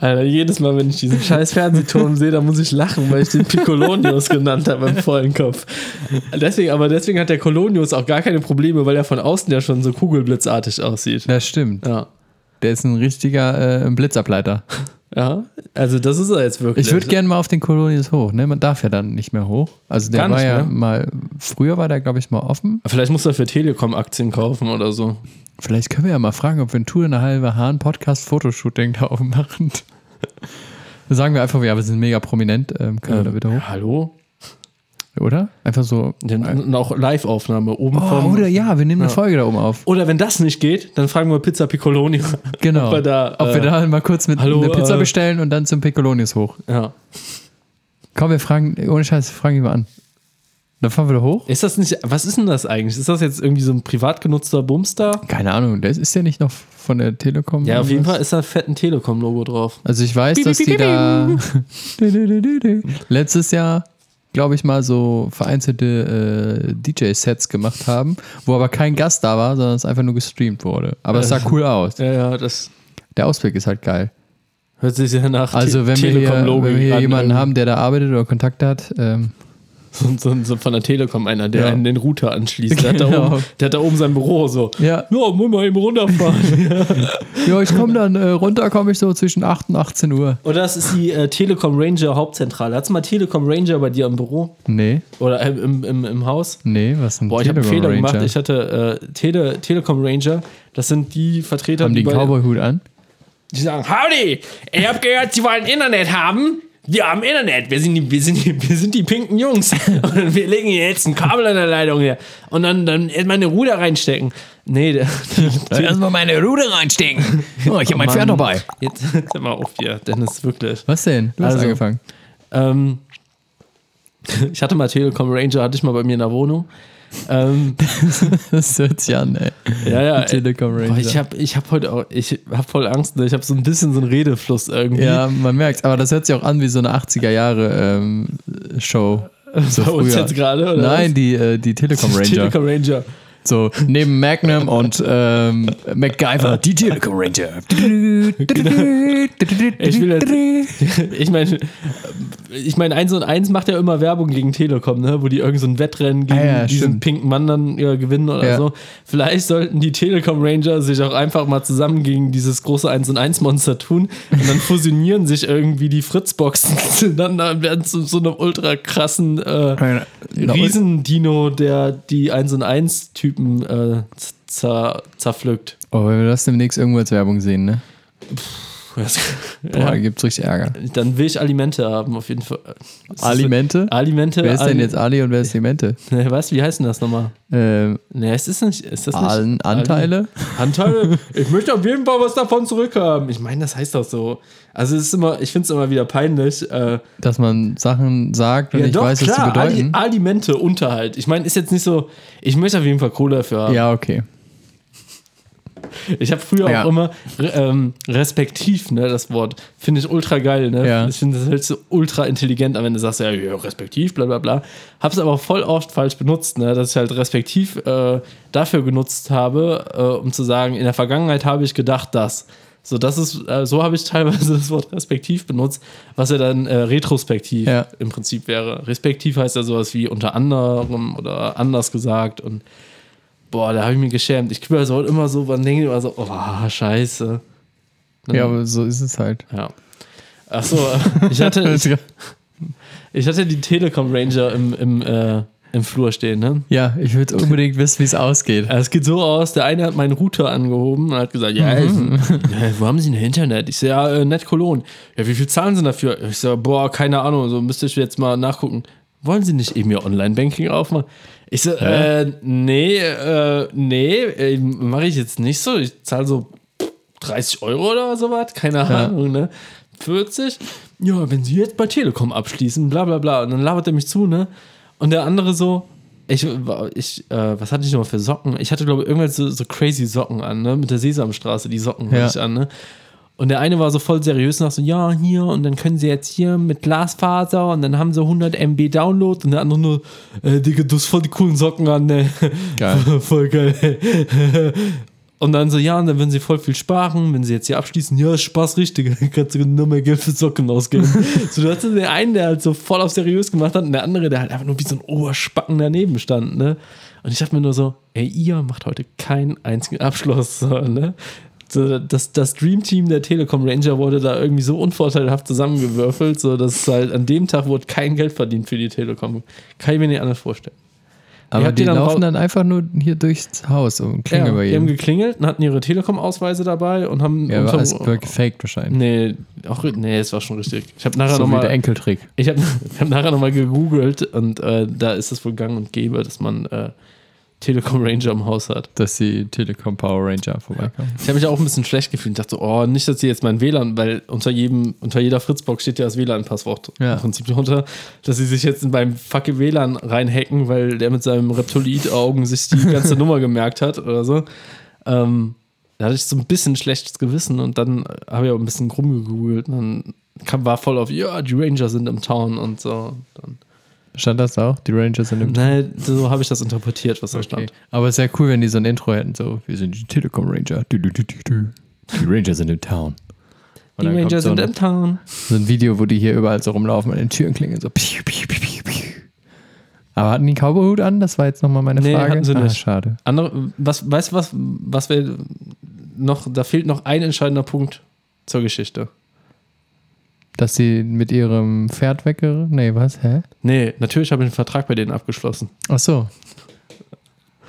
Alter, jedes Mal, wenn ich diesen scheiß Fernsehturm sehe, da muss ich lachen, weil ich den Piccolonius genannt habe im vollen Kopf. Deswegen, aber deswegen hat der Kolonius auch gar keine Probleme, weil er von außen ja schon so kugelblitzartig aussieht. Das stimmt. Ja. Der ist ein richtiger äh, Blitzableiter. Ja, also das ist er jetzt wirklich. Ich würde gerne mal auf den Kolonius hoch. Ne? Man darf ja dann nicht mehr hoch. Also der Gar war nicht ja mehr? mal, früher war der, glaube ich, mal offen. Vielleicht muss er für Telekom Aktien kaufen oder so. Vielleicht können wir ja mal fragen, ob wir ein Tour in der halbe Hahn Podcast Fotoshooting da oben machen. Dann sagen wir einfach, ja, wir sind mega prominent, ähm, können wir da wieder hoch, Hallo? Oder? Einfach so. Und auch Live-Aufnahme oben Oh, vom. oder ja, wir nehmen eine Folge da oben auf. Oder wenn das nicht geht, dann fragen wir Pizza Piccoloni. Genau. Ob wir da, Ob äh, wir da mal kurz mit hallo, eine Pizza äh, bestellen und dann zum Piccolonius hoch. Ja. Komm, wir fragen, ohne Scheiß, fragen mal an. Dann fahren wir da hoch. Ist das nicht, was ist denn das eigentlich? Ist das jetzt irgendwie so ein privat genutzter Bumster? Keine Ahnung, der ist, der nicht noch von der Telekom? Ja, auf jeden? Fall ist da fett ein Telekom-Logo drauf. Also ich weiß, dass die da letztes Jahr, glaube ich mal, so vereinzelte äh, DJ-Sets gemacht haben, wo aber kein Gast da war, sondern es einfach nur gestreamt wurde. Aber es sah cool aus. Ja, ja, das Der Ausblick ist halt geil. hört sich ja nach Also wenn wir hier, wenn wir hier an, jemanden irgendwie. haben, der da arbeitet oder Kontakte hat, ähm, So, so, so von der Telekom einer, der Ja. an den Router anschließt. Der, hat da Genau. oben, der hat da oben sein Büro so. ja, Ja, muss mal eben runterfahren. ja, ich komme dann äh, runter, komme ich so zwischen 8 und 18 Uhr. Oder das ist die äh, Telekom Ranger Hauptzentrale. Hast du mal Telekom Ranger bei dir im Büro? Nee, Oder äh, im, im, im Haus? nee, was sind Boah, ich habe einen Fehler Ranger? gemacht. Ich hatte äh, Tele, Telekom Ranger. Das sind die Vertreter, Haben die einen bei- Cowboy-Hut an? Die sagen, Howdy, ich hab gehört, Sie wollen Internet haben. Wir haben Internet. Wir sind die, wir sind die, wir sind die pinken Jungs. Und wir legen hier jetzt ein Kabel an der Leitung her. Und dann, dann erstmal eine Ruder reinstecken. Nee, Erstmal meine Ruder reinstecken. Oh, ich habe mein Pferd dabei. Jetzt hör mal auf hier, Dennis, wirklich. Was denn? Du hast Also- angefangen. Ähm, ich hatte mal Telekom Ranger, hatte ich mal bei mir in der Wohnung. Ähm, Das hört sich an, ey. ja, ja. Telekom Ranger. Boah, ich habe ich hab heute auch, ich habe voll Angst, ne? ich habe so ein bisschen so einen Redefluss irgendwie. Ja, man merkt Aber das hört sich auch an wie so eine 80er Jahre ähm, Show. So Bei uns früher. jetzt gerade, oder? Nein, die, äh, die Telekom Ranger. Telekom Ranger. So, neben Magnum und ähm, MacGyver, die Telekom Ranger. Ich will jetzt- Ich meine, ich meine, 1 und 1 macht ja immer Werbung gegen Telekom, ne? wo die irgend so ein Wettrennen gegen Ah ja, diesen stimmt. pinken Mann dann ja, gewinnen oder Ja. so. Vielleicht sollten die Telekom Ranger sich auch einfach mal zusammen gegen dieses große 1 und 1 Monster tun und dann fusionieren sich irgendwie die Fritzboxen dann, dann werden zu so einem ultra krassen äh, Riesendino, der die 1 und 1 Typen äh, zer zerpflückt. Oh, wenn wir das demnächst irgendwo als Werbung sehen, ne? Boah, gibt's richtig Ärger. Dann will ich Alimente haben, auf jeden Fall. Das ist- Alimente? Alimente. Wer ist denn jetzt Ali und wer ist Alimente? Ne, was? Wie heißt denn das nochmal? Ähm, Ne, es ist nicht. Ist das nicht? Allen Anteile? Anteile? Ich möchte auf jeden Fall was davon zurückhaben. Ich meine, das heißt doch so. Also, es ist immer, ich finde es immer wieder peinlich. Äh, Dass man Sachen sagt und ja, ich doch, weiß, was klar, sie bedeuten. Ali Alimente, Unterhalt. Ich meine, ist jetzt nicht so. Ich möchte auf jeden Fall Kohle dafür haben. ja, okay. Ich habe früher Ja. auch immer ähm, respektiv, ne, das Wort. Finde ich ultra geil, ne? Ja. Ich finde, das hört so ultra intelligent an, wenn du sagst, ja, ja respektiv, bla bla bla. Hab's aber voll oft falsch benutzt, ne? Dass ich halt respektiv äh, dafür genutzt habe, äh, um zu sagen, in der Vergangenheit habe ich gedacht, dass. So, das ist, äh, so habe ich teilweise das Wort respektiv benutzt, was ja dann äh, retrospektiv Ja. im Prinzip wäre. Respektiv heißt ja sowas wie unter anderem oder anders gesagt und boah, da habe ich mich geschämt. Ich kümmere so immer so, man denkt immer so, oh, scheiße. Dann- Ja, aber so ist es halt. ja. Ach so, äh, ich hatte, ich, ich hatte die Telekom Ranger im, im, äh, im Flur stehen, ne? Ja, ich würde unbedingt wissen, wie es ausgeht. Es geht so aus, der eine hat meinen Router angehoben und hat gesagt, ja, Mhm. ich, ja wo haben Sie denn Internet? Ich so, ja, äh, Net Cologne. Ja, wie viel zahlen Sie dafür? Ich so, boah, keine Ahnung, so müsste ich jetzt mal nachgucken. Wollen Sie nicht eben Ihr Online-Banking aufmachen? Ich so, äh, nee, äh, nee, äh, mache ich jetzt nicht so. Ich zahle so 30 Euro oder sowas, keine Ahnung, ne? 40? Ja, wenn Sie jetzt bei Telekom abschließen, bla bla bla. Und dann labert er mich zu, ne? Und der andere so, ich, ich äh, was hatte ich nochmal für Socken? Ich hatte, glaube ich, irgendwann so, so crazy Socken an, ne? Mit der Sesamstraße, die Socken Ja. hatte ich an, ne? Und der eine war so voll seriös nach so, ja, hier, und dann können sie jetzt hier mit Glasfaser und dann haben sie 100 MB Download und der andere nur, äh, Digga, du hast voll die coolen Socken an, ne? Geil. voll geil. Und dann so, ja, und dann würden sie voll viel sparen, wenn sie jetzt hier abschließen, ja, Spaß richtig, dann kannst du nur mehr Geld für Socken ausgeben. so, du hattest den einen, der halt so voll auf seriös gemacht hat und der andere, der halt einfach nur wie so ein Oberspacken daneben stand, ne? Und ich dachte mir nur so, ey, ihr macht heute keinen einzigen Abschluss, so, ne? So, das, das Dream Team der Telekom Ranger wurde da irgendwie so unvorteilhaft zusammengewürfelt, so dass halt an dem Tag wurde kein Geld verdient für die Telekom. Kann ich mir nicht anders vorstellen. Aber die ihr dann laufen dann einfach nur hier durchs Haus und klingen Ja, bei die haben jedem. geklingelt und hatten ihre Telekom-Ausweise dabei und haben. Ja, war unterm- alles war gefaked wahrscheinlich. nee, auch, nee, es war schon richtig. Ich habe nachher So wie der nochmal Enkeltrick. ich hab, ich hab nachher noch mal gegoogelt und äh, da ist es wohl gang und gäbe, dass man äh, Telekom Ranger im Haus hat. dass die Telekom Power Ranger vorbeikommen. Ich habe mich auch ein bisschen schlecht gefühlt. Ich dachte so, oh, nicht, dass sie jetzt mein WLAN, weil unter jedem, unter jeder Fritzbox steht ja das WLAN-Passwort Ja. im Prinzip drunter, dass sie sich jetzt in meinem fucking WLAN reinhacken, weil der mit seinem Reptoloid-Augen sich die ganze Nummer gemerkt hat oder so. Ähm, da hatte ich so ein bisschen schlechtes Gewissen und dann habe ich auch ein bisschen rumgegoogelt und dann kam, war voll auf, ja, die Ranger sind im Town und so. Dann, Stand das auch? Die Rangers sind im nein, so habe ich das interpretiert, was da Okay. stand. Aber es wäre cool, wenn die so ein Intro hätten, so, wir sind die Telekom Ranger. Du, du, du. Die Ranger sind im Town. Und Die dann kommt Ranger so im Town. so ein Video, wo die hier überall so rumlaufen an den Türen klingen, so. Piu, piu, piu. Aber hatten die Cowboyhut an? Das war jetzt nochmal meine Nee, Frage. hatten sie Ah, nicht. schade. Andere, was, weißt du was, was wir noch, da fehlt noch ein entscheidender Punkt zur Geschichte. Dass sie mit ihrem Pferd wegge... Nee, was? Hä? Nee, natürlich habe ich einen Vertrag bei denen abgeschlossen. Ach so.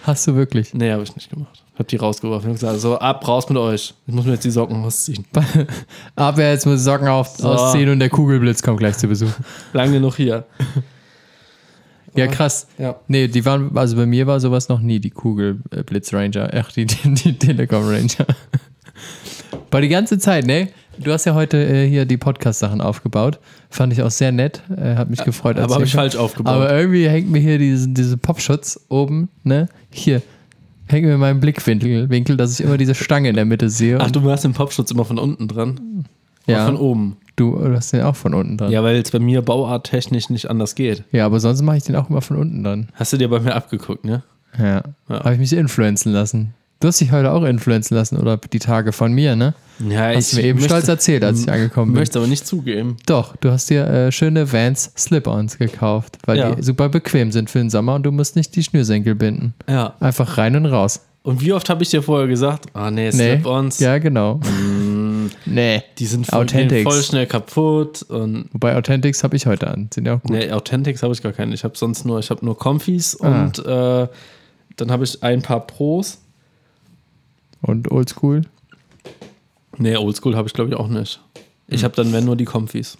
Hast du wirklich? Nee, habe ich nicht gemacht. Hab die rausgeworfen. Ich hab gesagt, so ab, raus mit euch. Ich muss mir jetzt die Socken ausziehen. Aber jetzt muss ich Socken auf, So. ausziehen und der Kugelblitz kommt gleich zu Besuch. Lang genug hier. Ja, krass. Ja. Nee, die waren, also bei mir war sowas noch nie, die Kugelblitz Ranger. Ach, die, die, die Telekom Ranger. Aber die ganze Zeit, ne? Du hast ja heute äh, hier die Podcast-Sachen aufgebaut. Fand ich auch sehr nett. Äh, hat mich gefreut. als Aber habe ich falsch aufgebaut. Aber irgendwie hängt mir hier diese, diese Popschutz oben, ne? Hier. Hängt mir in meinem Blickwinkel, Winkel, dass ich immer diese Stange in der Mitte sehe. Ach, du hast den Popschutz immer von unten dran? Oder ja, Von oben. du hast den auch von unten dran. Ja, Ja, weil es bei mir bauarttechnisch nicht anders geht. aber sonst mache ich den auch immer von unten dran. Hast du dir bei mir abgeguckt, ne? Ja. Ja. Habe ich mich influenzen lassen. Du hast dich heute auch influenzen lassen oder die Tage von mir, ne? Ja, Hast du mir eben stolz erzählt, als ich angekommen bin. Möchte aber nicht zugeben. Doch, du hast dir äh, schöne Vans Slip-Ons gekauft, weil Ja. die super bequem sind für den Sommer und du musst nicht die Schnürsenkel binden. Ja. Einfach rein und raus. Und wie oft habe ich dir vorher gesagt, ah nee, Nee. Slip-Ons, Ja, genau. Nee. die sind voll, voll schnell kaputt und Wobei Authentics habe ich heute an. Sind ja auch gut. Nee, Authentics habe ich gar keine. Ich habe sonst nur, ich habe nur Comfys Ah. und äh, dann habe ich ein paar Pros. Und oldschool. Nee, Oldschool habe ich glaube ich auch nicht. Ich habe dann, wenn nur die Comfys.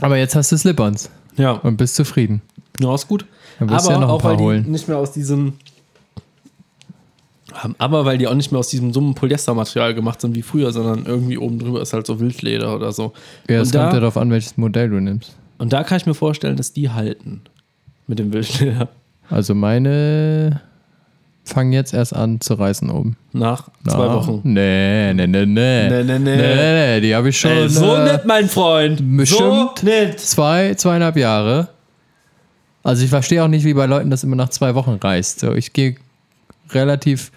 Aber jetzt hast du Slip-Ons Ja, und bist zufrieden. ja, ist gut. Dann wirst Aber ja noch ein auch paar weil die holen. nicht mehr aus diesem aber weil die auch nicht mehr aus diesem dummen Polyestermaterial gemacht sind wie früher, sondern irgendwie oben drüber ist halt so Wildleder oder so. Ja, es und, kommt ja da, darauf an, welches Modell du nimmst. und da kann ich mir vorstellen, dass die halten. Mit dem Wildleder. Also meine fangen jetzt erst an zu reißen oben. Nach zwei Ah, Wochen. Nee, nee, nee, nee. Nee, nee, nee. Nee, nee, die habe ich schon. Ey, so äh, nett, mein Freund. bestimmt. So nett. Zwei, zweieinhalb Jahre. Also ich verstehe auch nicht, wie bei Leuten das immer nach zwei Wochen reißt. So, ich gehe relativ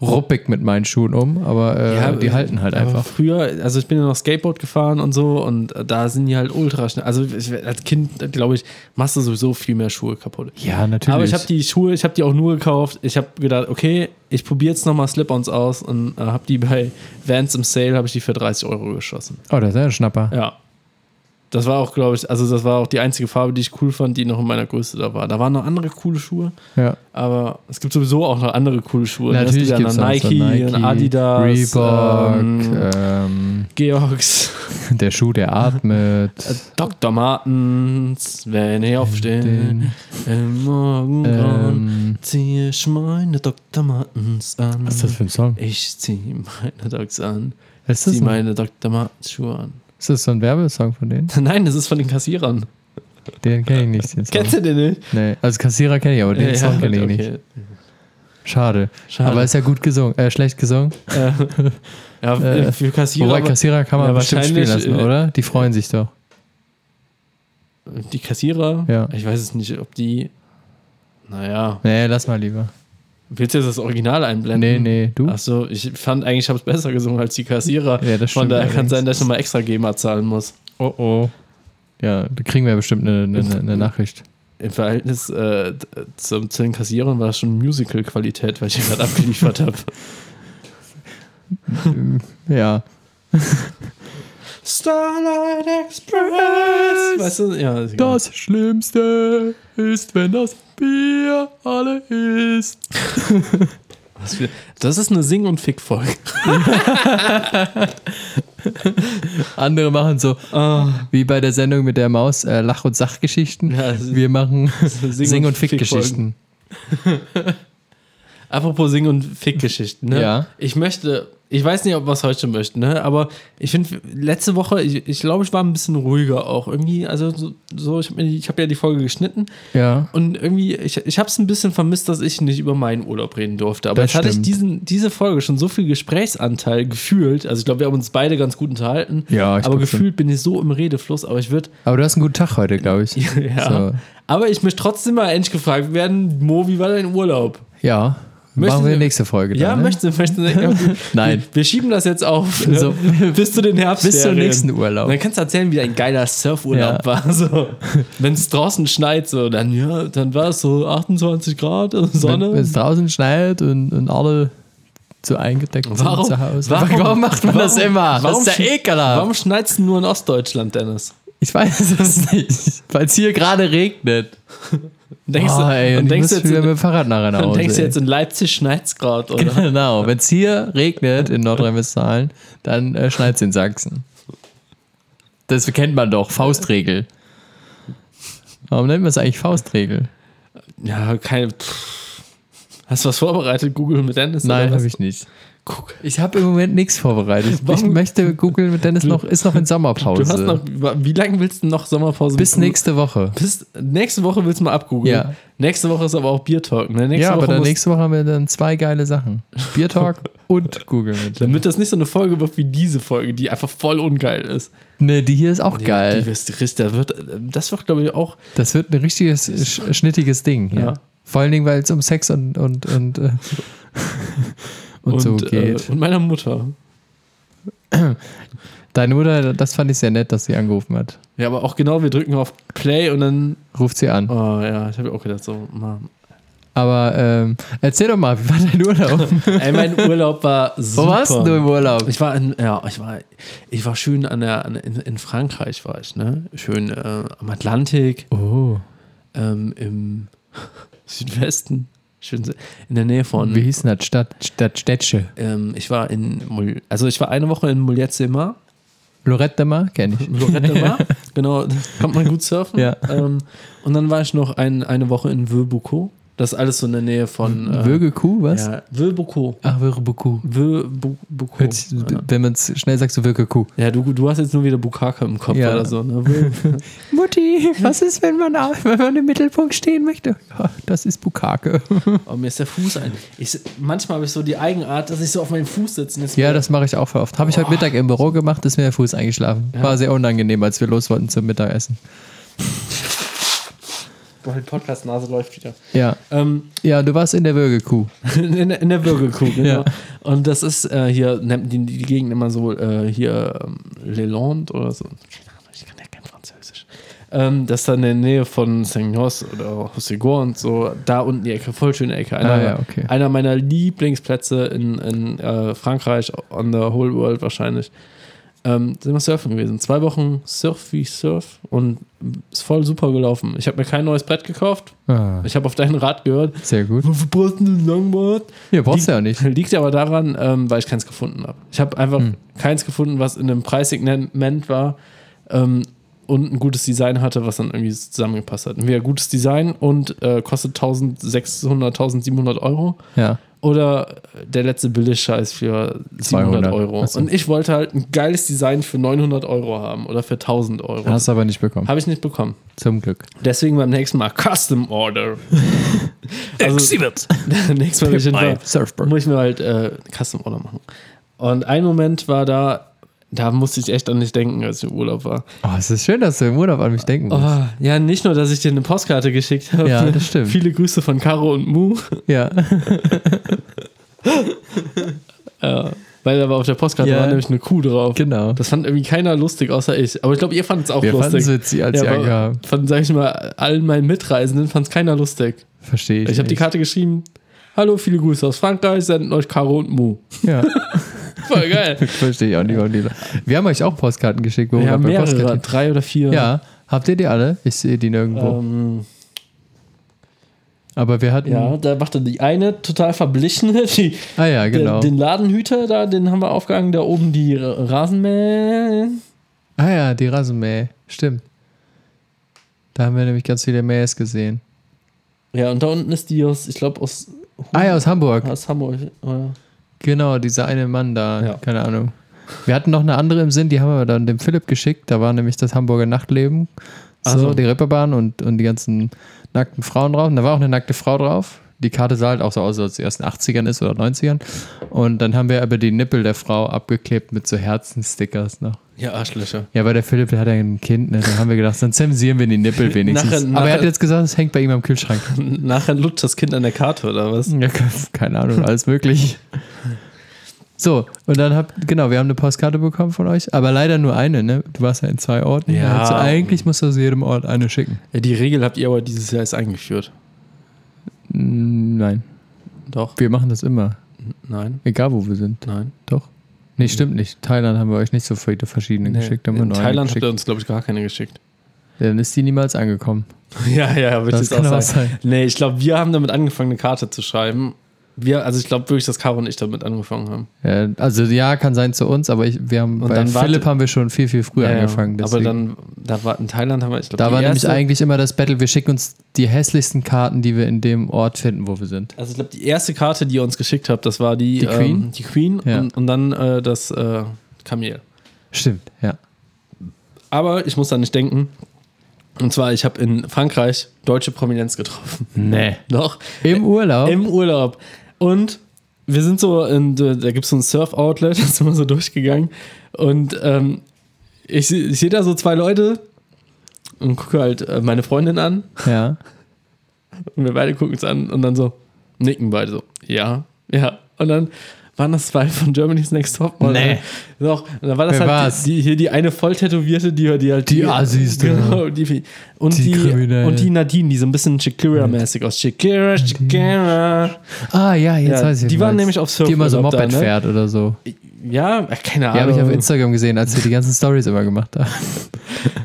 ruppig mit meinen Schuhen um, aber äh, Ja, die halten halt einfach. Früher, also ich bin ja noch Skateboard gefahren und so und da sind die halt ultra schnell. Also ich, als Kind, glaube ich, machst du sowieso viel mehr Schuhe kaputt. Ja, natürlich. Aber ich habe die Schuhe, ich habe die auch nur gekauft. Ich habe gedacht, okay, ich probiere jetzt nochmal Slip-Ons aus und äh, habe die bei Vans im Sale, habe ich die für 30 Euro geschossen. oh, das ist ja ein Schnapper. Ja. Das war auch, glaube ich, also das war auch die einzige Farbe, die ich cool fand, die noch in meiner Größe da war. Da waren noch andere coole Schuhe, Ja. aber es gibt sowieso auch noch andere coole Schuhe. Natürlich Es gibt es Nike, Nike, Adidas, Reebok, ähm, ähm, Georgs, der Schuh, der atmet. Dr. Martens, wenn ich aufstehe, im Morgengrauen, ähm, ziehe ich meine Dr. Martens an. was ist das für ein Song? Ich ziehe meine Docs an, Ist das, ziehe ein, meine Dr. Martens Schuhe an. Ist das so ein Werbesong von denen? Nein, das ist von den Kassierern. Den kenne ich nicht. Den. Kennst du den nicht? Nee, also Kassierer kenne ich, aber den Song kenne ich nicht. okay. Schade. Schade. Aber ist ja gut gesungen, äh, schlecht gesungen. Ja, Äh, für Kassierer. Wobei Kassierer kann man Ja, bestimmt spielen lassen, äh, oder? Die freuen sich doch. Die Kassierer? Ja. Ich weiß es nicht, ob die. Naja. Nee, lass mal lieber. Willst du jetzt das Original einblenden? Nee, nee, du? Achso, ich fand eigentlich, ich habe es besser gesungen als die Kassierer. Ja, das Von stimmt daher kann es sein, dass ich nochmal extra GEMA zahlen muss. Oh oh. Ja, da kriegen wir bestimmt eine, eine, eine Nachricht. Im Verhältnis äh, zum, zu den Kassierern war das schon Musical-Qualität, weil ich gerade abgeliefert habe. Ja. Starlight Express! Weißt du? Ja, egal. Das Schlimmste ist, wenn das Bier alle ist. Was für- Das ist eine Sing- und Fick-Folge. Andere machen so, Ah. wie bei der Sendung mit der Maus, äh, Lach- und Sachgeschichten. Ja, Wir machen Sing- Sing- und und Fick-Geschichten. Apropos Sing- und Fickgeschichten, ne? Ja. Ich möchte, ich weiß nicht, ob wir es heute möchten, ne? Aber ich finde, letzte Woche, ich, ich glaube, ich war ein bisschen ruhiger auch. Irgendwie, also so, so ich habe hab ja die Folge geschnitten Ja. und irgendwie, ich, ich habe es ein bisschen vermisst, dass ich nicht über meinen Urlaub reden durfte. Aber Das jetzt hatte ich stimmt. diesen, diese Folge schon so viel Gesprächsanteil gefühlt. Also ich glaube, wir haben uns beide ganz gut unterhalten. Ja, ich aber glaub schon. gefühlt bin ich so im Redefluss. Aber ich würde Aber du hast einen guten Tag heute, glaube ich. ja. So. Aber ich möchte trotzdem mal endlich gefragt werden, Mo, wie war dein Urlaub? Ja. Machen wir Sie- nächste Folge dann, Ja, ne? möchte, möchte ja, Nein. Wir, wir schieben das jetzt auf ne? So. bis zu den Herbstferien. Bis zum nächsten Urlaub. Dann kannst du erzählen, wie ein geiler Surfurlaub Ja. war. So. Wenn es draußen schneit, so, dann, ja, dann war es so 28 Grad äh, Sonne. Wenn es draußen schneit und, und alle zu eingedeckt Warum- sind zu Hause. warum- macht man das warum- immer? warum das ist ja ekelhaft. Warum schneit es nur in Ostdeutschland, Dennis? Ich weiß es nicht. Weil es hier gerade regnet. Denkst oh, ey, und und denkst, du jetzt wieder mit in, dem Fahrrad nachher nach und Hause. denkst du ey. jetzt, in Leipzig schneit es gerade, oder? Genau, wenn es hier regnet in Nordrhein-Westfalen, dann äh, schneit es in Sachsen. Das kennt man doch, Faustregel. Warum nennt man es eigentlich Faustregel? Ja, keine. Pff. Hast du was vorbereitet, Google mit Dennis? Nein, habe ich nicht. Guck. Ich habe im Moment nichts vorbereitet. Ich Warum? möchte googeln mit Dennis noch, ist noch in Sommerpause. Du hast noch, wie lange willst du noch Sommerpause? Bis nächste Woche. Bis nächste Woche willst du mal abgoogeln. Ja. Nächste Woche ist aber auch Bier Talk. Ne? Nächste Ja, aber Woche dann muss, nächste Woche haben wir dann zwei geile Sachen. Bier Talk und Google mit damit das nicht so eine Folge wird wie diese Folge, die einfach voll ungeil ist. Ne, die hier ist auch Die geil. wirst du richtig- da wird, das wird, glaube ich, auch. Das wird ein richtiges, sch schnittiges Ding. Ja. Ja. Vor allen Dingen, weil es um Sex und, und, und, äh, und, so geht. Äh, und meiner Mutter. Deine Mutter, das fand ich sehr nett, dass sie angerufen hat. Ja, aber auch genau, wir drücken auf Play und dann. Ruft sie an. Oh ja, ich habe auch gedacht, so, Mann. Aber ähm, erzähl doch mal, wie war dein Urlaub? Ey, mein Urlaub war super. Wo warst du im Urlaub? Ich war in, ja, ich war, ich war schön an der, an, in, in Frankreich war ich, ne? Schön äh, am Atlantik, Oh. ähm, im Südwesten, schön in der Nähe von. Wie hieß denn das? Stadt, Stadt Städtsche. Ähm, ich war in, also ich war eine Woche in Lorette de Mar, kenn ich. Lorette Mar, genau, da kann man gut surfen. Ja. Ähm, und dann war ich noch ein, eine Woche in Veubuco. Das ist alles so in der Nähe von. Äh, Würgekuh, was? Ja, Veubuco. Ach. Hört sich- Ja. Wenn man es schnell sagt, so Würgekuh. Ja, du, du hast jetzt nur wieder Bukaka im Kopf Ja. oder so. Ne? Mutti, was ist, wenn man, auf, wenn man im Mittelpunkt stehen möchte? Ja, das ist Bukake. Oh, mir ist der Fuß ein. Ich, manchmal habe ich so die Eigenart, dass ich so auf meinem Fuß sitze. Ja, das mache ich auch oft. Habe ich heute Mittag im Büro gemacht, ist mir der Fuß eingeschlafen. War sehr unangenehm, als wir los wollten zum Mittagessen. Die Podcast-Nase läuft wieder. Ja. Ähm, Ja, du warst in der Würgekuh. in, der- in der Bürgerkuh, genau. Ja. Und das ist äh, hier, nennt die, die Gegend immer so, äh, hier ähm, Leland oder so. Keine Ahnung, ich kann ja kein Französisch. Ähm, das ist dann in der Nähe von Saint-Nos oder Hossegor und so. Da unten die Ecke, voll schöne Ecke. Einer, Ah, ja, okay. einer meiner Lieblingsplätze in, in äh, Frankreich, on the whole world wahrscheinlich. Ähm, sind wir surfen gewesen. Zwei Wochen Surf wie Surf und ist voll super gelaufen. Ich habe mir kein neues Brett gekauft. Ah, Ich habe auf deinen Rat gehört. sehr gut. Wofür brauchst du ein Longboard? Ja, brauchst du ja nicht. Liegt aber daran, ähm, weil ich keins gefunden habe. Ich habe einfach Hm. keins gefunden, was in einem Preissegment war ähm, und ein gutes Design hatte, was dann irgendwie zusammengepasst hat. Entweder gutes Design und äh, kostet 1600, 1700 Euro Ja. oder der letzte Billigscheiß für 700 200. Euro. Ach so. Und ich wollte halt ein geiles Design für 900 Euro haben oder für 1000 Euro. Hast du aber nicht bekommen. Habe ich nicht bekommen. Zum Glück. Deswegen beim nächsten Mal Custom Order. also, nächstes Mal ich Fall- muss ich mir halt äh, Custom Order machen. Und ein Moment war da, da musste ich echt an dich denken, als ich im Urlaub war. Oh, es ist schön, dass du im Urlaub an mich denken musst. Oh, ja, nicht nur, dass ich dir eine Postkarte geschickt habe. Ja, das stimmt. Viele Grüße von Caro und Mu. Ja. Äh, weil aber auf der Postkarte Ja. war nämlich eine Kuh drauf. Genau. Das fand irgendwie keiner lustig, außer ich. Aber ich glaube, ihr fandet es auch Wir fanden lustig. es witzig, als sie aber angehaben. Von, sag ich mal, allen meinen Mitreisenden fand es keiner lustig. Verstehe ich. Ich habe die. Karte geschrieben. Hallo, viele Grüße aus Frankreich, senden euch Caro und Mu. Ja, Voll geil. verstehe ich auch nicht. warum die- Wir haben euch auch Postkarten geschickt, wo Wir wir haben mehrere, Postkarten. drei oder vier. Ja, habt ihr die alle? Ich sehe die nirgendwo. Ähm, Aber wir hatten. ja, da machte die eine total verblichene, die, Ah ja, genau. den, den Ladenhüter da, den haben wir aufgehangen, da oben die Ra- Rasenmäh. ah ja, die Rasenmäh. Stimmt. Da haben wir nämlich ganz viele Mähs gesehen. Ja, und da unten ist die aus, ich glaube, aus Ah ja, aus Hamburg. Aus Hamburg. oder? Genau, dieser eine Mann da. Ja. Keine Ahnung. Wir hatten noch eine andere im Sinn, die haben wir dann dem Philipp geschickt. Da war nämlich das Hamburger Nachtleben. So, Ach so. die Reeperbahn und, und die ganzen nackten Frauen drauf. Und da war auch eine nackte Frau drauf. Die Karte sah halt auch so aus, als sie erst in den 80ern ist oder 90ern. Und dann haben wir aber die Nippel der Frau abgeklebt mit so Herzenstickers noch. Ja, Arschlöcher. Ja, weil der Philipp, der hat ja ein Kind, ne? Dann haben wir gedacht, dann zensieren wir die Nippel wenigstens. Nachher- aber er hat jetzt gesagt, es hängt bei ihm am Kühlschrank. Nachher lutscht das Kind an der Karte oder was? Ja, keine Ahnung, alles möglich. So, und dann habt, genau, wir haben eine Postkarte bekommen von euch, aber leider nur eine, ne? Du warst ja in zwei Orten. Ja. Also eigentlich musst du aus jedem Ort eine schicken. Ja, die Regel habt ihr aber dieses Jahr erst eingeführt. Nein, Doch. wir machen das immer. Nein. Egal, wo wir sind. Nein. Doch. Nee, stimmt nicht. Thailand haben wir euch nicht so viele verschiedene geschickt. Haben In Thailand habt ihr uns, glaube ich, gar keine geschickt. Dann ist die niemals angekommen. Ja, ja, würde ich Das jetzt auch sagen. sein. Nee, ich glaube, wir haben damit angefangen, eine Karte zu schreiben. Wir, also ich glaube wirklich, dass Caro und ich damit angefangen haben. Ja, also ja, kann sein zu uns, aber ich, wir haben Und bei dann Philipp haben wir schon viel, viel früher Ja, angefangen. Aber deswegen. dann, da war in Thailand haben wir, ich glaube, Da war nämlich erste- eigentlich immer das Battle, wir schicken uns die hässlichsten Karten, die wir in dem Ort finden, wo wir sind. Also ich glaube, die erste Karte, die ihr uns geschickt habt, das war die, Die Queen? Ähm, die Queen Ja. und, und dann äh, das äh, Kamel. Stimmt, ja. Aber ich muss da nicht denken. Und zwar, ich habe in Frankreich deutsche Prominenz getroffen. Nee. Doch. Im Urlaub? Im Urlaub. Und wir sind so, in, da gibt es so ein Surf-Outlet, da sind wir so durchgegangen. Und ähm, ich, ich sehe da so zwei Leute und gucke halt äh, meine Freundin an. ja. Und wir beide gucken uns an und dann so nicken beide so. Ja, ja. Und dann waren das zwei von Germany's Next Top Model. Nee. Doch. Und dann war das Wer halt war's? die, hier die eine volltätowierte, die, die halt Die Assis, du. Genau, die, und Die die, und die Nadine, die so ein bisschen Shakira-mäßig aus. Shakira, Shakira. Ah, ja, jetzt Ja, weiß ich. die waren nämlich auf Die immer so Surfurlaub da, Moped ne? fährt oder so. Ja, keine Die Ahnung. habe ich auf Instagram gesehen, als wir die ganzen Stories immer gemacht haben.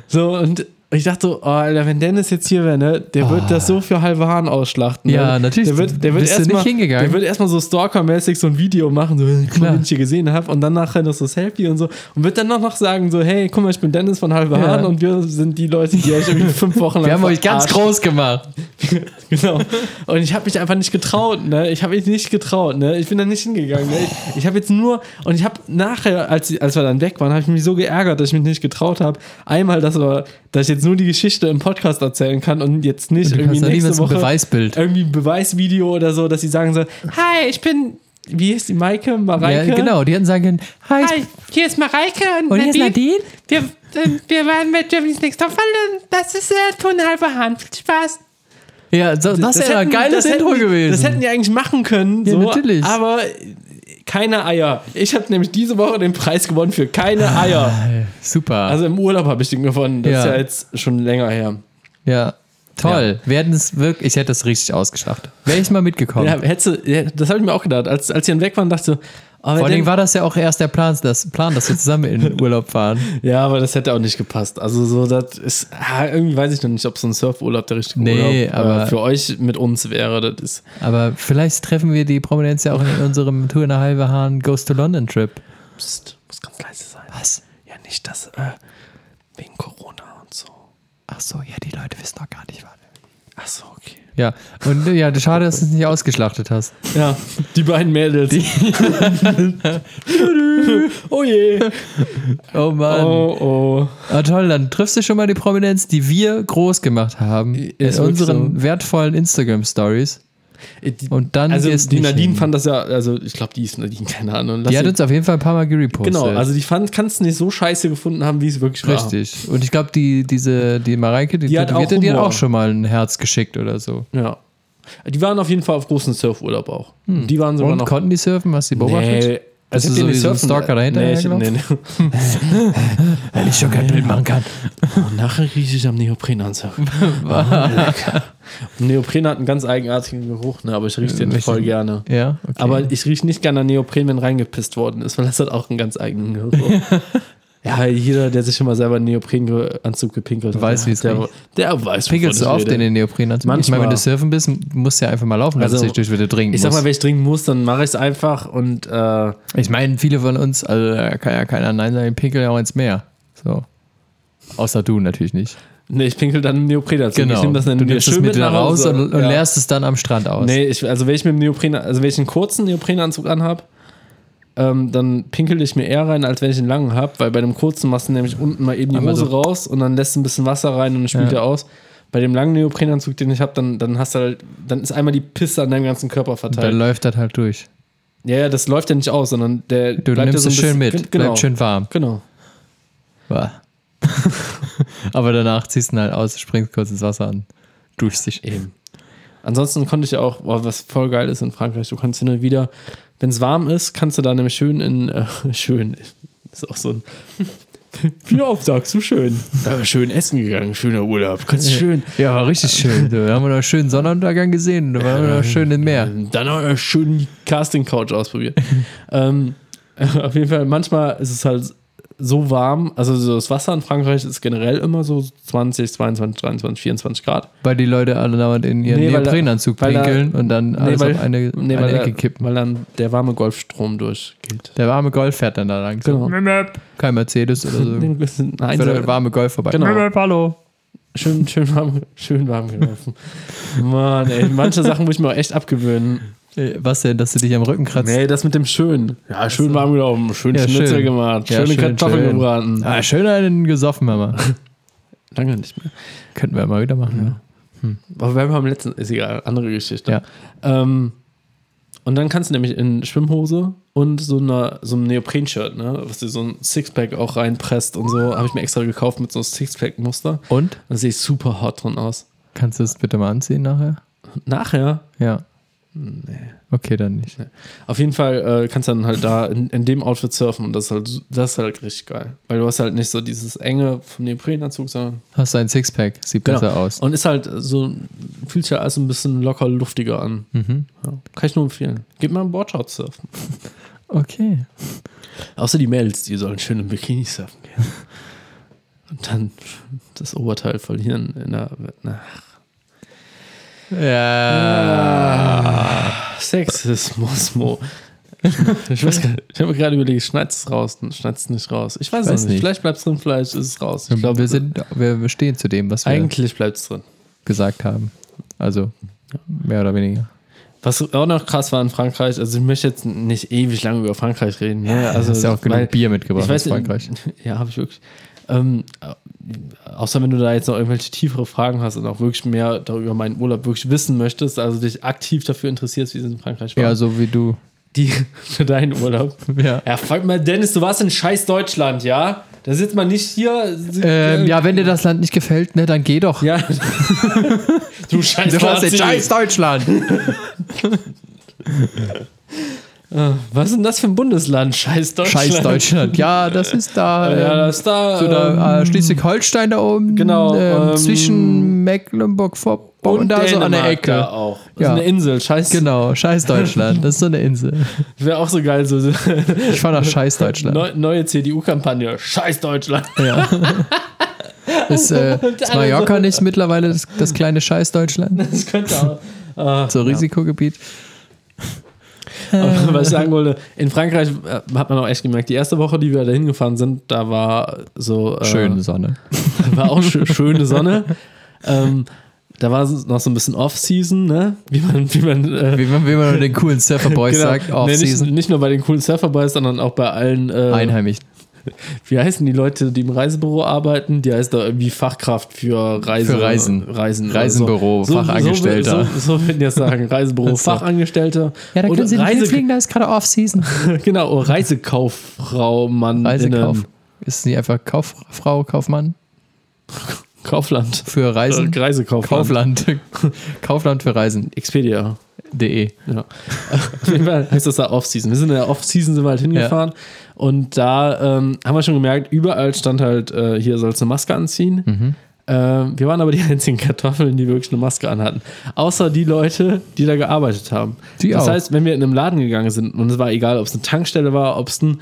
So, und ich dachte so, oh, Alter, wenn Dennis jetzt hier wäre, ne, der wird das so für halbe Hahn ausschlachten. Ah. Ja, ne? natürlich. Der wird, der wird Bist du erst nicht mal, hingegangen? Der wird erstmal so stalkermäßig so ein Video machen, so, guck mal, ich hier gesehen habe. Und dann nachher noch so Selfie und so. Und wird dann noch, sagen, so, hey, guck mal, ich bin Dennis von halbe Ja. Hahn und wir sind die Leute, die euch irgendwie fünf Wochen lang Wir haben euch ganz groß gemacht. Genau. Und ich habe mich einfach nicht getraut, ne? Ich habe mich nicht getraut, ne? Ich bin da nicht hingegangen, ne? Ich, ich habe jetzt nur, und ich habe nachher, als, als wir dann weg waren, habe ich mich so geärgert, dass ich mich nicht getraut habe. Einmal, dass, wir, dass ich jetzt nur die Geschichte im Podcast erzählen kann und jetzt nicht Du irgendwie nächste niemals ein Woche Beweisbild. irgendwie ein Beweisvideo oder so, dass sie sagen so, hi, ich bin, wie ist die Maike? Mareike? Ja, genau. Die hätten sagen können, hi, Hi, hier ist Mareike und, und hier ist Nadine. Wir, äh, wir waren mit Germany's Next Top Model. Das ist äh, Tonhalber Hand. Viel Spaß. Ja, so, das, wäre ein geiles das Intro gewesen. Das hätten die eigentlich machen können. Ja, so, natürlich. Aber keine Eier. Ich habe nämlich diese Woche den Preis gewonnen für keine Ah. Eier. Super. Also im Urlaub habe ich den gewonnen. Das Ja. ist ja jetzt schon länger her. ja, toll. Wir hätten es wirklich, ich hätte es richtig ausgeschlachtet. Wäre ich mal mitgekommen. Ja, hättest du, ja, das habe ich mir auch gedacht. Als, als sie dann weg waren, dachte ich so, oh, Vor allem war das ja auch erst der Plan, das Plan, dass wir zusammen in den Urlaub fahren. ja, aber das hätte auch nicht gepasst. Also so, das ist, ah, irgendwie weiß ich noch nicht, ob so ein Surfurlaub der richtige Nee, Urlaub aber- äh, für euch mit uns wäre. Das ist, Aber vielleicht treffen wir die Prominenz ja auch in unserem Tour in der halbe Hahn Goes to London Trip. pst, muss ganz leise sein. Was? Ja, nicht das, äh, wegen Corona. Ach so, ja, die Leute wissen noch gar nicht, was. Ach so, okay. Ja, und ja, schade, dass du es nicht ausgeschlachtet hast. Ja, die beiden Mädels. oh je. Oh Mann. Oh, oh. Ah, toll, dann triffst du schon mal die Prominenz, die wir groß gemacht haben in Ist unseren wertvollen Instagram-Stories. Die, Und dann also die Nadine hin. fand das ja, also ich glaube, die ist Nadine, keine Ahnung. Lass Die hat sie- uns auf jeden Fall ein paar Mal gerepostet. genau, also die kann es nicht so scheiße gefunden haben, wie es wirklich war. Richtig. Und ich glaube, die, diese, die Mareike, die, Die hat auch die hat auch schon mal ein Herz geschickt oder so. Ja. Die waren auf jeden Fall auf großen Surfurlaub auch. Die waren sogar Und noch. konnten die surfen? Du die beobachtet? Nee, ihr so ein surfen- Stalker dahinter Nee, ich, nee, nee. Wenn ich schon kein Bild machen kann. Und nachher rieche ich am Neoprenanzug. oh, lecker. Neopren hat einen ganz eigenartigen Geruch, ne, aber ich rieche den voll gerne. Ja, okay. Aber ich rieche nicht gerne an Neopren, wenn reingepisst worden ist, weil das hat auch einen ganz eigenen Geruch. ja, jeder, der sich schon mal selber einen Neoprenanzug gepinkelt hat, Weiß, der, wie es der, riecht. der weiß, Pinkelst du ich oft in den Neoprenanzug? Ich Manchmal. meine, wenn du surfen bist, musst du ja einfach mal laufen, dass Also, du dich durch wieder trinken Ich sag mal, wenn ich trinken muss, dann mache ich es einfach und äh, Ich meine, viele von uns, also kann ja keiner Nein sagen, pinkeln ja auch ins Meer. So. Außer du natürlich nicht. Nee, ich pinkel dann im Neoprenanzug. Genau. Ich nehme das dann du nimmst es schön mit wieder nach raus und, und Ja. leerst es dann am Strand aus. Nee, ich, also wenn ich mit dem Neopren, also wenn ich einen kurzen Neoprenanzug anhab, ähm, dann pinkel ich mir eher rein, als wenn ich einen langen habe, weil bei dem kurzen machst du nämlich unten mal eben die Hose so. raus und dann lässt du ein bisschen Wasser rein und dann spült Ja. er aus. Bei dem langen Neoprenanzug, den ich habe, dann, dann hast du halt, dann ist einmal die Pisse an deinem ganzen Körper Und verteilt. dann läuft das halt durch. ja, ja, das läuft ja nicht aus, sondern der Du bleibt ja nimmst so es schön mit, Genau. bleibt schön warm. Genau. Bah. Aber danach ziehst du ihn halt aus, springst kurz ins Wasser an, duschst dich. Eben. Ansonsten konnte ich ja auch, boah, was voll geil ist in Frankreich, du kannst hin und wieder, wenn es warm ist, kannst du da nämlich schön in, äh, schön, ist auch so ein, wie oft sagst du schön? Ja, schön essen gegangen, schöner Urlaub, kannst schön. Ja, war richtig schön. Da haben wir noch einen schönen Sonnenuntergang gesehen. Da waren wir noch schön im Meer. Dann auch noch schön die Casting-Couch ausprobiert. ähm, auf jeden Fall, manchmal ist es halt so warm, also so das Wasser in Frankreich ist generell immer so 20, 22, 23, 24 Grad. Weil die Leute alle dauernd in ihren Nee, Neoprenanzug pinkeln und dann alles weil, auf eine, nee, eine Ecke kippen. weil dann der warme Golfstrom durchgeht. Der warme Golf fährt dann da lang. Genau. Kein Mercedes oder so. Ein bisschen Fährt der warme Golf vorbei. Genau. Hallo. Schön, schön warm, schön warm gelaufen. Mann, ey, manche Sachen muss ich mir auch echt abgewöhnen. Äh, Was denn, dass du dich am Rücken kratzt? Nee, das mit dem schön. Ja, schön warm gelaufen, schön Ja, Schnitzel schön. gemacht, Ja, schöne schön, Kartoffeln schön. gebraten. Ah, schön einen gesoffen, Mama. Lange nicht mehr. Könnten wir mal wieder machen. Ja. Aber wir haben am letzten, ist egal, andere Geschichte. Ja. Ähm, und dann kannst du nämlich in Schwimmhose und so, einer, so einem Neopren-Shirt, ne, was dir so ein Sixpack auch reinpresst und so, habe ich mir extra gekauft mit so einem Sixpack-Muster. Und? Da sehe ich super hot drin aus. Kannst du es bitte mal anziehen nachher? Nachher Ja. Nee. Okay, dann nicht. Auf jeden Fall äh, kannst du dann halt da in, in dem Outfit surfen und das ist, halt, das ist halt richtig geil. Weil du hast halt nicht so dieses enge vom Neoprenanzug, sondern Hast du ein Sixpack? Sieht besser aus. Und ist halt so, fühlt sich ja alles ein bisschen locker luftiger an. Mhm. Ja, kann ich nur empfehlen. Geht mal im Boardshort surfen. Okay. Außer die Mädels, die sollen schön im Bikini surfen gehen. Und dann das Oberteil verlieren in der. Na, Ja. Sexismus, Mo. Ich weiß ich habe gerade überlegt, schneid's es raus, schneid's es nicht raus. Ich weiß, Weiß es nicht. Vielleicht bleibt es drin, vielleicht ist es raus. Ich glaube, wir, sind, wir stehen zu dem, was wir eigentlich bleibt es drin. gesagt haben. Also, mehr oder weniger. Was auch noch krass war in Frankreich, also ich möchte jetzt nicht ewig lange über Frankreich reden. Ne? Also, hast ja auch genug Bier mitgebracht weiß, aus Frankreich. Ja, habe ich wirklich. Ähm, außer wenn du da jetzt noch irgendwelche tiefere Fragen hast und auch wirklich mehr darüber meinen Urlaub wirklich wissen möchtest, also dich aktiv dafür interessierst, wie es in Frankreich war. Ja, so wie du. Die für deinen Urlaub. Ja. Ja, fuck mal, Dennis, du warst in scheiß Deutschland, ja? Da sitzt man nicht hier. Ähm, ja, wenn dir das Land nicht gefällt, ne, dann geh doch. Ja. du scheiß Du warst in scheiß Deutschland. Was ist denn das für ein Bundesland? Scheiß Deutschland. Scheiß Deutschland. Ja, das ist da. Ja, ähm, das ist da. so da ähm, äh, Schleswig-Holstein da oben. Genau, Ähm, ähm, zwischen Mecklenburg-Vorpommern und da so an der Dänemark Ecke. Da auch. Das Ja. ist eine Insel. Scheiß. Genau, scheiß Deutschland. Das ist so eine Insel. Wäre auch so geil. So, Ich fahr nach scheiß Deutschland. neu, neue CDU-Kampagne. Scheiß Deutschland. Ja. Ist, äh, ist Mallorca nicht mittlerweile das, das kleine Scheiß Deutschland? Das könnte auch. So Risikogebiet? Aber was ich sagen wollte, in Frankreich äh, hat man auch echt gemerkt, die erste Woche, die wir da hingefahren sind, da war so. Äh, Schöne Sonne. War auch schö schöne Sonne. ähm, da war es noch so ein bisschen Off-Season, ne? Wie man, wie man. Äh, Wie man, wie man den coolen Surferboys genau. sagt, Nee, Off-Season. nicht, nicht nur bei den coolen Surferboys, sondern auch bei allen. Äh, Einheimisch. Wie heißen die Leute, die im Reisebüro arbeiten? Die heißt da irgendwie Fachkraft für Reise, Für Reisen. Reisen Reisenbüro, so. Fachangestellter. So, so, so würden die das sagen. Reisebüro, so. Fachangestellte. Ja, da können Sie nicht Reise, hinfliegen, da ist gerade Off-Season. Genau, oh, Reisekauffrau, Mann. Reisekauf. Ist nicht einfach Kauffrau, Kaufmann? Kaufland. Für Reisen? Reisekaufland. Kaufland. Kaufland für Reisen.de. Expedia. Ja. Auf jeden Fall heißt das da Off-Season. Wir sind in der Off-Season sind wir halt hingefahren und da ähm, haben wir schon gemerkt, überall stand halt, äh, hier sollst du eine Maske anziehen. Mhm. Ähm, wir waren aber die einzigen Kartoffeln, die wirklich eine Maske anhatten. Außer die Leute, die da gearbeitet haben. Die das auch. heißt, wenn wir in einem Laden gegangen sind und es war egal, ob es eine Tankstelle war, ob es ein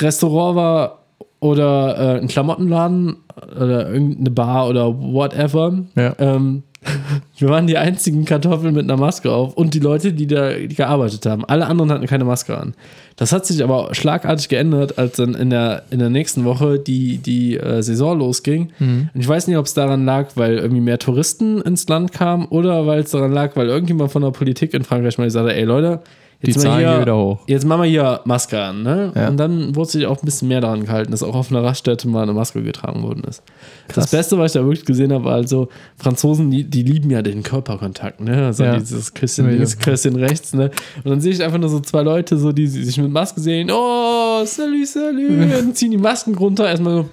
Restaurant war oder äh, ein Klamottenladen oder irgendeine Bar oder whatever, Ja. ähm, Wir waren die einzigen Kartoffeln mit einer Maske auf und die Leute, die da gearbeitet haben. Alle anderen hatten keine Maske an. Das hat sich aber schlagartig geändert, als dann in der, in der nächsten Woche die, die äh, Saison losging. Und ich weiß nicht, ob es daran lag, weil irgendwie mehr Touristen ins Land kamen oder weil es daran lag, weil irgendjemand von der Politik in Frankreich mal gesagt hat, ey Leute, Die mal Zahlen hier, gehen wieder hoch. Jetzt machen wir hier Maske an, ne? Ja. Und dann wurde sich auch ein bisschen mehr daran gehalten, dass auch auf einer Raststätte mal eine Maske getragen worden ist. Das Beste, was ich da wirklich gesehen habe, war also, Franzosen, die, die lieben ja den Körperkontakt, ne? Also Ja. dieses Küsschen links, Küsschen rechts, ne? Und dann sehe ich einfach nur so zwei Leute, so, die sich mit Maske sehen, oh, salut, salut, und ziehen die Masken runter, erstmal so,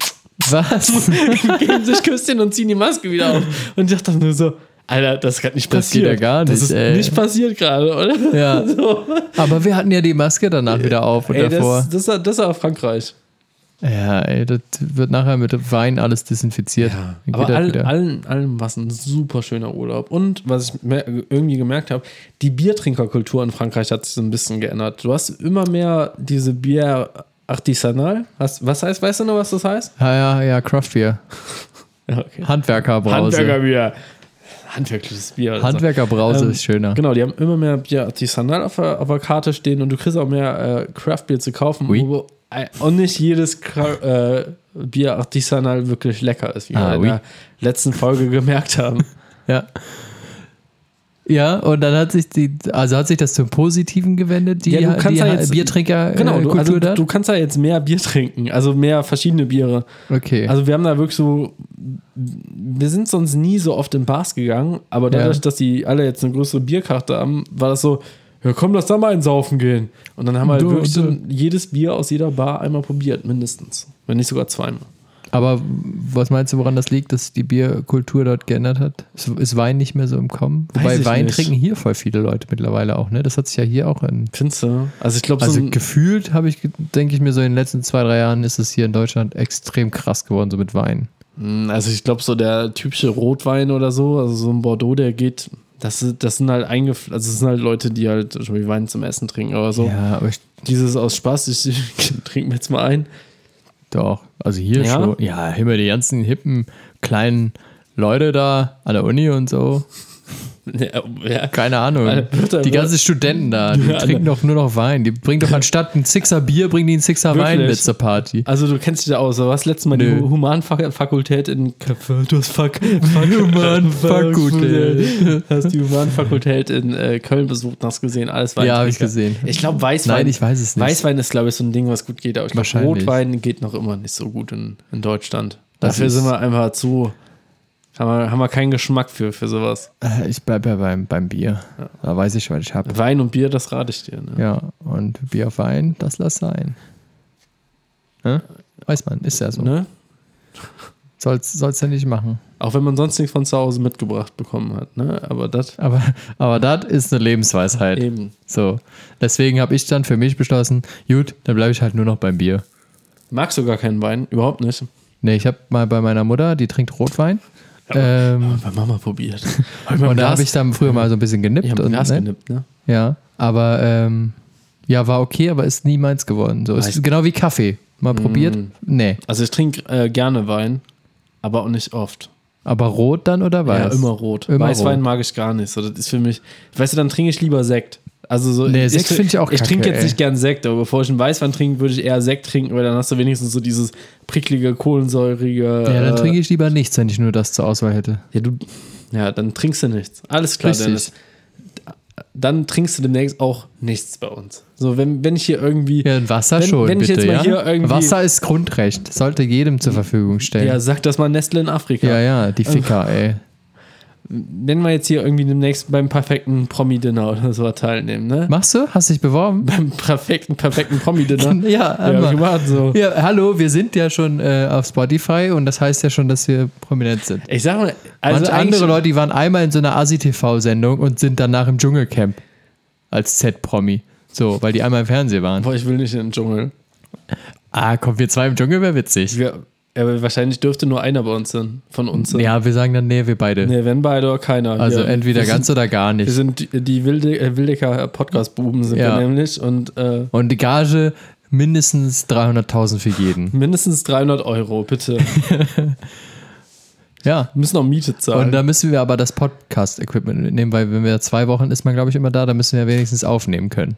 Was? geben sich Küsschen und ziehen die Maske wieder auf. Und ich dachte nur so, Alter, das ist gerade nicht Das geht passiert. ja gar Das nicht, ist ey. nicht passiert gerade, oder? Ja. So. Aber wir hatten ja die Maske danach wieder auf und Ey, davor. das, das, das aber Frankreich. Ja, ey, das wird nachher mit Wein alles desinfiziert. Geht Aber das all, allen, allem war es ein super schöner Urlaub. Und was ich irgendwie gemerkt habe, die Biertrinkerkultur in Frankreich hat sich so ein bisschen geändert. Du hast immer mehr diese Bier artisanal. Was, was heißt, weißt du noch, was das heißt? ja, ja, ja, Craft Beer. Ja, okay. Handwerkerbrause. Handwerkerbier. Handwerkliches Bier. also. Handwerkerbrause Ähm, ist schöner. Genau, die haben immer mehr Bier artisanal auf der, auf der Karte stehen und du kriegst auch mehr äh, Craft-Bier zu kaufen. Oui. Wo, äh, und nicht jedes Cra- äh, Bier artisanal wirklich lecker ist, wie Ah, wir in oui. der letzten Folge gemerkt haben. Ja. Ja, und dann hat sich die, also hat sich das zum Positiven gewendet, die, Ja, du kannst die ja jetzt- Biertrinker-Kultur Genau, du, also, da? du kannst da jetzt mehr Bier trinken, also mehr verschiedene Biere. okay. Also wir haben da wirklich so, wir sind sonst nie so oft in Bars gegangen, aber dadurch, Ja. dass die alle jetzt eine größere Bierkarte haben, war das so, ja komm, lass da mal ein Saufen gehen. Und dann haben wir halt Du- wirklich du- jedes Bier aus jeder Bar einmal probiert, mindestens. Wenn nicht sogar zweimal. Aber was meinst du, woran das liegt, dass die Bierkultur dort geändert hat? Ist, ist Wein nicht mehr so im Kommen? Wobei Wein nicht. trinken hier voll viele Leute mittlerweile auch, ne? Das hat sich ja hier auch in. Findest du? Also ich glaube, Also so ein, gefühlt habe ich, denke ich mir, so in den letzten zwei, drei Jahren ist es hier in Deutschland extrem krass geworden, so mit Wein. also ich glaube, so der typische Rotwein oder so, also so ein Bordeaux, der geht, das, das sind halt eingef also das sind halt Leute, die halt zum Beispiel Wein zum Essen trinken, aber so. Ja, aber ich, Dieses aus Spaß, ich, ich trinke mir jetzt mal ein. Doch. Also hier Ja? schon. Ja, immer die ganzen hippen, kleinen Leute da an der Uni und so. Ja, ja. Keine Ahnung. Die ganzen Studenten da, die Ja, trinken doch nur noch Wein. Die bringen doch anstatt ein Sixer Bier, bringen die einen Sixer Wein mit zur Party. Also du kennst dich da aus. Du hast letztes Mal Nö. die Hu- Humanfakultät in du hast Fuck, Humanfakultät. hast die Humanfakultät in äh, Köln besucht und hast gesehen, alles Wein. Ja, habe ich gesehen. Ich glaube, Weißwein. Nein, ich weiß es nicht. Weißwein ist, glaube ich, so ein Ding, was gut geht. Aber ich glaube. Rotwein geht noch immer nicht so gut in, in Deutschland. Dafür ist- sind wir einfach zu. Haben wir, haben wir keinen Geschmack für, für sowas. Äh, Ich bleibe ja beim, beim Bier. Da weiß ich, was ich habe. Wein und Bier, das rate ich dir. Ne? Ja, und Bier auf Wein, das lass sein. Ne? Weiß man, ist ja so. Ne? Soll's, soll's ja nicht machen. Auch wenn man sonst nichts von zu Hause mitgebracht bekommen hat. Ne? Aber das Aber, aber das ist eine Lebensweisheit. eben. So. Deswegen habe ich dann für mich beschlossen, gut, dann bleibe ich halt nur noch beim Bier. Magst du gar keinen Wein? Überhaupt nicht. Nee, ich habe mal bei meiner Mutter, die trinkt Rotwein. Ähm, Bei Mama probiert. und da habe ich dann früher mal so ein bisschen genippt. Ich habe und, Gas ne? genippt, ne? Ja, aber ähm, ja, war okay, aber ist nie meins geworden. So, ist genau wie Kaffee. Mal probiert? Nee. Also ich trinke äh, gerne Wein, aber auch nicht oft. Aber rot dann oder weiß? Ja, immer rot. Immer Weißwein rot. mag ich gar nicht. So, das ist für mich. Weißt du, dann trinke ich lieber Sekt. Also so, Nee, Sekt tr- find ich auch Ich kacke, trinke jetzt ey. nicht gern Sekt, aber bevor ich einen Weißwein trinke, würde ich eher Sekt trinken, weil dann hast du wenigstens so dieses pricklige, kohlensäurige. Ja, dann äh, trinke ich lieber nichts, wenn ich nur das zur Auswahl hätte. Ja, du, ja, dann trinkst du nichts. Alles klar, Richtig. Dennis. Dann trinkst du demnächst auch nichts bei uns. So, wenn, wenn ich hier irgendwie. Ja, ein Wasser Wenn- schon, wenn ich bitte, jetzt mal ja? hier irgendwie- Wasser ist Grundrecht, sollte jedem zur Verfügung stellen. Ja, sag das mal Nestle in Afrika. ja, ja, die Ficker, ey. Wenn wir jetzt hier irgendwie demnächst beim perfekten Promi-Dinner oder so teilnehmen, ne? Machst du? Hast dich beworben? Beim perfekten, perfekten Promi-Dinner. Ja, ja, einmal. gemacht so. Ja, hallo, wir sind ja schon äh, auf Spotify und das heißt ja schon, dass wir prominent sind. Ich sag mal, also Manche andere Leute, die waren einmal in so einer Asi-TV-Sendung und sind danach im Dschungelcamp als Z-Promi. So, weil die einmal im Fernsehen waren. Boah, ich will nicht in den Dschungel. Ah, komm, wir zwei im Dschungel wäre witzig. Wir, aber wahrscheinlich dürfte nur einer bei uns sein, von uns sein. Ja, wir sagen dann, nee, wir beide. Nee, wenn beide oder keiner. also wir, entweder wir ganz sind, oder gar Wir nicht. sind die, wilde, äh, Wildecker Podcast-Buben sind Ja. wir nämlich und äh, Und die Gage mindestens 300.000 für jeden. mindestens 300 Euro, bitte. Ja. Wir müssen auch Miete zahlen. Und da müssen wir aber das Podcast-Equipment mitnehmen, weil wenn wir zwei Wochen ist man, glaube ich, immer da, dann müssen wir wenigstens aufnehmen können.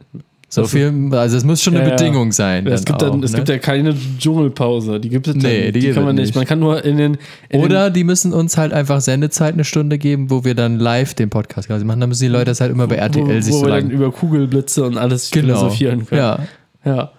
So Das- viel, also es muss schon eine Ja. Bedingung sein. es, dann gibt auch, dann, es ne? gibt ja keine Dschungelpause. Die gibt es dann, Nee, die die, gibt kann es man nicht. Man kann nur in den. In Oder die müssen uns halt einfach Sendezeit eine Stunde geben, wo wir dann live den Podcast quasi machen. Dann müssen die Leute das halt immer bei den, RTL wo, sich wo so wir dann über Kugelblitze und alles Genau. philosophieren können. Ja. ja.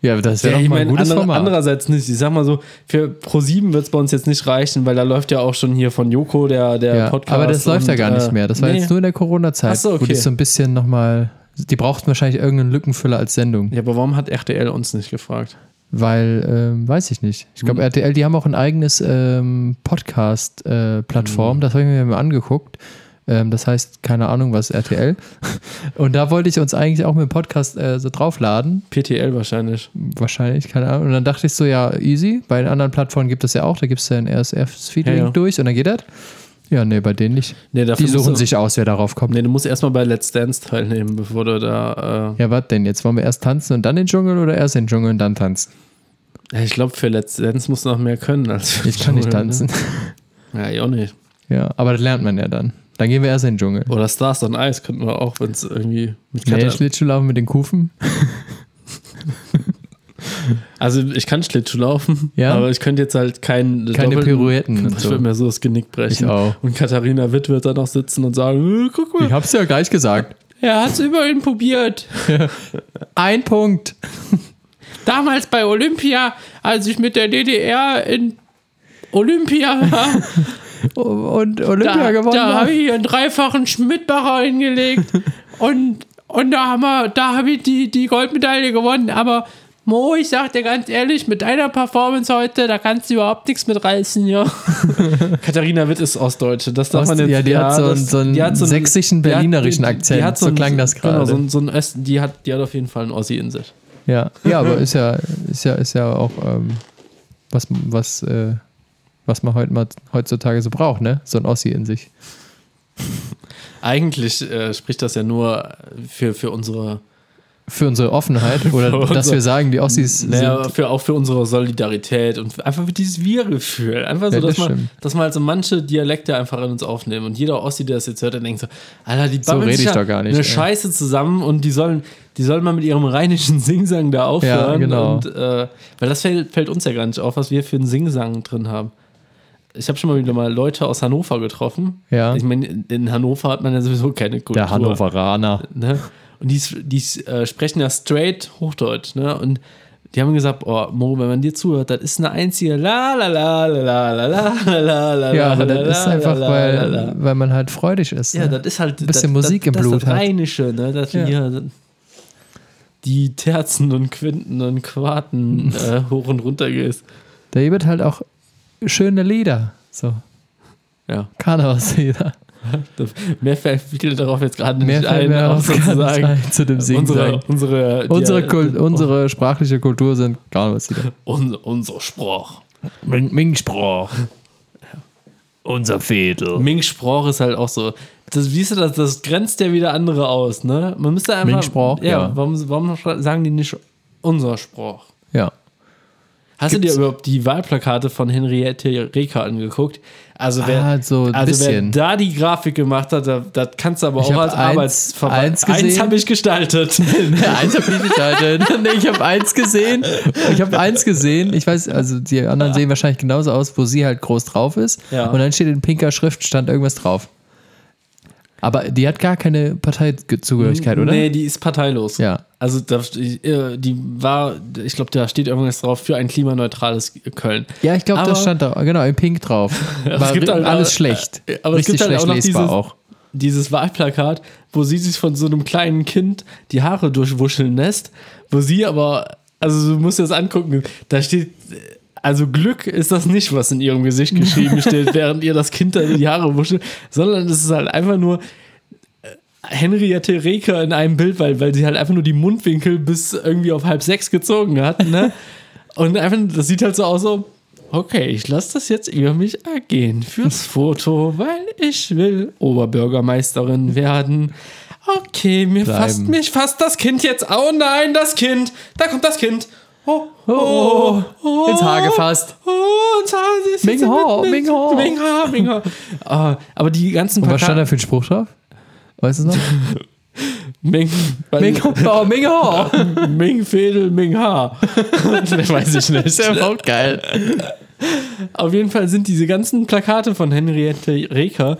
ja, das wäre Ja, doch mal ein gutes andere, Format. andererseits nicht. Ich sag mal so, für Pro7 wird es bei uns jetzt nicht reichen, weil da läuft ja auch schon hier von Joko der, der ja, Podcast. aber das läuft ja gar nicht äh, mehr. Das war nee. jetzt nur in der Corona-Zeit, so, wo okay. die so ein bisschen nochmal. Die brauchten wahrscheinlich irgendeinen Lückenfüller als Sendung. Ja, aber warum hat RTL uns nicht gefragt? Weil, ähm, weiß ich nicht. Ich Hm. glaube, RTL, die haben auch ein eigenes ähm, Podcast-Plattform. Hm. Das habe ich mir mal angeguckt. Ähm, das heißt, keine Ahnung, was RTL. Und da wollte ich uns eigentlich auch mit dem Podcast äh, so draufladen. PTL wahrscheinlich. Wahrscheinlich, keine Ahnung. Und dann dachte ich so, ja, easy. Bei den anderen Plattformen gibt es ja auch. Da gibt es ja ein RSF-Feed-Link Ja, ja. durch und dann geht das. Ja, nee, bei denen nicht. Nee, Die suchen du- sich aus, wer darauf kommt. Nee, du musst erstmal bei Let's Dance teilnehmen, bevor du da. Ja, was denn? Jetzt wollen wir erst tanzen und dann den Dschungel oder erst den Dschungel und dann tanzen? Äh, ich glaube, für Let's Dance musst du noch mehr können als für Ich kann nicht Dschungel, tanzen. Ne? Ja, ich auch nicht. Ja, aber das lernt man ja dann. Dann gehen wir erst in den Dschungel. Oder Stars on Ice könnten wir auch, wenn es irgendwie mit Nee, Kata- Schlittschuhlaufen mit den Kufen. Also ich kann Schlittschuh laufen, Ja? aber ich könnte jetzt halt kein Keine doppelten- Pirouetten Ich so. würde mir so das Genick brechen. Ich auch. Und Katharina Witt wird da noch sitzen und sagen, äh, guck mal, Ich hab's ja gleich gesagt. Er hat's immerhin probiert. Ein Punkt. Damals bei Olympia, als ich mit der DDR in Olympia war, Und Olympia da, gewonnen. da habe ich einen dreifachen Schmidtbacher hingelegt und, und da haben wir, da habe ich die, die Goldmedaille gewonnen. Aber Mo, ich sag dir ganz ehrlich, mit deiner Performance heute, da kannst du überhaupt nichts mitreißen, ja. Katharina Witt ist Ostdeutsche. Das darf Ost- man jetzt. ja, die hat so einen- das- so einen die hat sächsischen, die hat- berlinerischen die- Akzent. Die hat so, So einen- klang das Genau, gerade. so, ein- so ein die hat, die hat auf jeden Fall einen Ossi in sich. Ja, ja, aber ist ja, ist ja, ist ja auch ähm, was, was, äh, was man heute mal, heutzutage so braucht, ne? So ein Ossi in sich. Eigentlich äh, spricht das ja nur für, für unsere, Für unsere Offenheit oder Für dass unser- wir sagen, die Ossis naja, sind. für, auch für unsere Solidarität und einfach für dieses Wir-Gefühl. Einfach so, Ja, das dass, man, dass man halt so manche Dialekte einfach in uns aufnehmen. Und jeder Ossi, der das jetzt hört, der denkt so, Alter, die So babbeln rede sich ich ja doch gar nicht, eine ey. Scheiße zusammen und die sollen, die sollen mal mit ihrem rheinischen Singsang da aufhören. genau. Und, äh, weil das fällt, fällt uns ja gar nicht auf, was wir für einen Singsang drin haben. Ich habe schon mal wieder mal Leute aus Hannover getroffen. Ja. Ich meine, in Hannover hat man ja sowieso keine Kultur. Der Hannoveraner. Ne? Und die, die äh, sprechen ja straight Hochdeutsch. Ne? Und die haben gesagt, oh, Mo, wenn man dir zuhört, das ist eine einzige la la la la la la la la la Ja, aber das ist einfach, weil, weil man halt freudig ist. Ja, ne? das ist halt Ein bisschen das, Musik das, im Blut das hat. Rheinische, ne? dass Ja. hier die Terzen und Quinten und Quarten äh, hoch und runter gehst. Da gibt halt auch schöne Lieder. So, Ja, Karnevalslieder. Mehr fällt darauf jetzt gerade nicht ein, auch sozusagen ein zu dem Singen unsere, sagen. unsere, unsere, Kult, oh. unsere sprachliche Kultur sind gar nichts wieder. Unser, Spruch. Ming, Ming Sprach. Unser Fädel. Ming Spruch ist halt auch so. Das, wie ist das? Das grenzt ja wieder andere aus, ne? Man müsste einfach. Ming Spruch, Ja, ja. Warum, warum sagen die nicht unser Spruch? Ja. Hast du Gibt's- dir überhaupt die Wahlplakate von Henriette Reker angegukt? Also wer, Ah, so also wer da die Grafik gemacht hat, da- das kannst du aber Ich auch als eins- Arbeitsverband. eins Eins habe ich gestaltet. eins habe ich gestaltet. nee, ich habe eins gesehen. Ich habe eins gesehen. Ich weiß, also die anderen sehen wahrscheinlich genauso aus, wo sie halt groß drauf ist. Ja. Und dann steht in pinker Schrift, stand irgendwas drauf. Aber die hat gar keine Parteizugehörigkeit, oder? Nee, die ist parteilos. Ja. Also da, äh, die war, ich glaube, da steht irgendwas drauf für ein klimaneutrales Köln. Ja, ich glaube, das stand da, genau, in Pink drauf. es War halt alles auch- schlecht. äh, aber es Richtig gibt halt auch noch lesbar dieses- auch. dieses Wahlplakat, wo sie sich von so einem kleinen Kind die Haare durchwuscheln lässt, wo sie aber, also du musst dir das angucken, da steht, also Glück ist das nicht, was in ihrem Gesicht geschrieben steht, während ihr das Kind da die Haare wuschelt, sondern es ist halt einfach nur äh, Henriette Reker in einem Bild, weil, weil sie halt einfach nur die Mundwinkel bis irgendwie auf halb sechs gezogen hat, ne? Und einfach, das sieht halt so aus, so, okay, ich lasse das jetzt über mich ergehen fürs Foto, weil ich will Oberbürgermeisterin werden. Okay, mir Bleiben. fasst mich fasst das Kind jetzt. Oh nein, das Kind. Da kommt das Kind. Oh, oh, oh, Ins Haar gefasst. Oh, ins Haar, Ming Ho, Ming Ho. Ming Ho, Ming Ho. Ah, aber die ganzen Und was stand da Plakate. für ein Spruch drauf? Weißt du es noch? Ming, Ming Ho. Oh, Ming Ho. Ming Fädel, Ming Ha. Weiß ich nicht. Das ist ja auch geil. Auf jeden Fall sind diese ganzen Plakate von Henriette Reker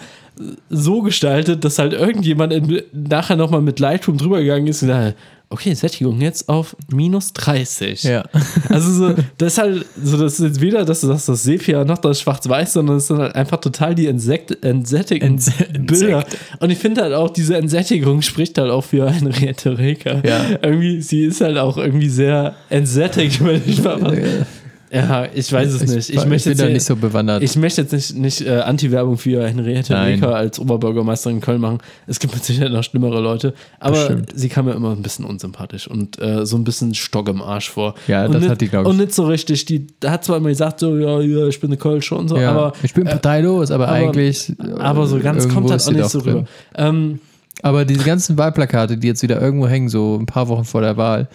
so gestaltet, dass halt irgendjemand in, nachher nochmal mit Lightroom drüber gegangen ist und gesagt hat, okay, Sättigung jetzt auf minus 30. Ja. Also so, das ist halt, so, das ist jetzt weder das, das, das Sepia noch das Schwarz-Weiß, sondern es sind halt einfach total die Entsekt, entsättigten Entse- Bilder. Und ich finde halt auch, diese Entsättigung spricht halt auch für Henriette Reker. Ja. Irgendwie, sie ist halt auch irgendwie sehr entsättigt, wenn ich mal Ja, ich weiß es nicht. Ich, möchte bin jetzt da nicht so bewandert. ich möchte jetzt nicht, nicht äh, Anti-Werbung für Henriette. Reker als Oberbürgermeisterin in Köln machen. Es gibt mit Sicherheit noch schlimmere Leute. Aber Bestimmt. sie kam mir immer ein bisschen unsympathisch und äh, so ein bisschen Stock im Arsch vor. Ja, und das nicht, hat die, glaub ich. Und nicht so richtig. Die hat zwar immer gesagt, so, ja, ja ich bin eine Kölsch und so, ja. aber, ich bin parteilos, aber, aber- eigentlich. aber so ganz kommt das auch nicht so drin. rüber. Ähm, Aber diese ganzen Wahlplakate, die jetzt wieder irgendwo hängen, so ein paar Wochen vor der Wahl,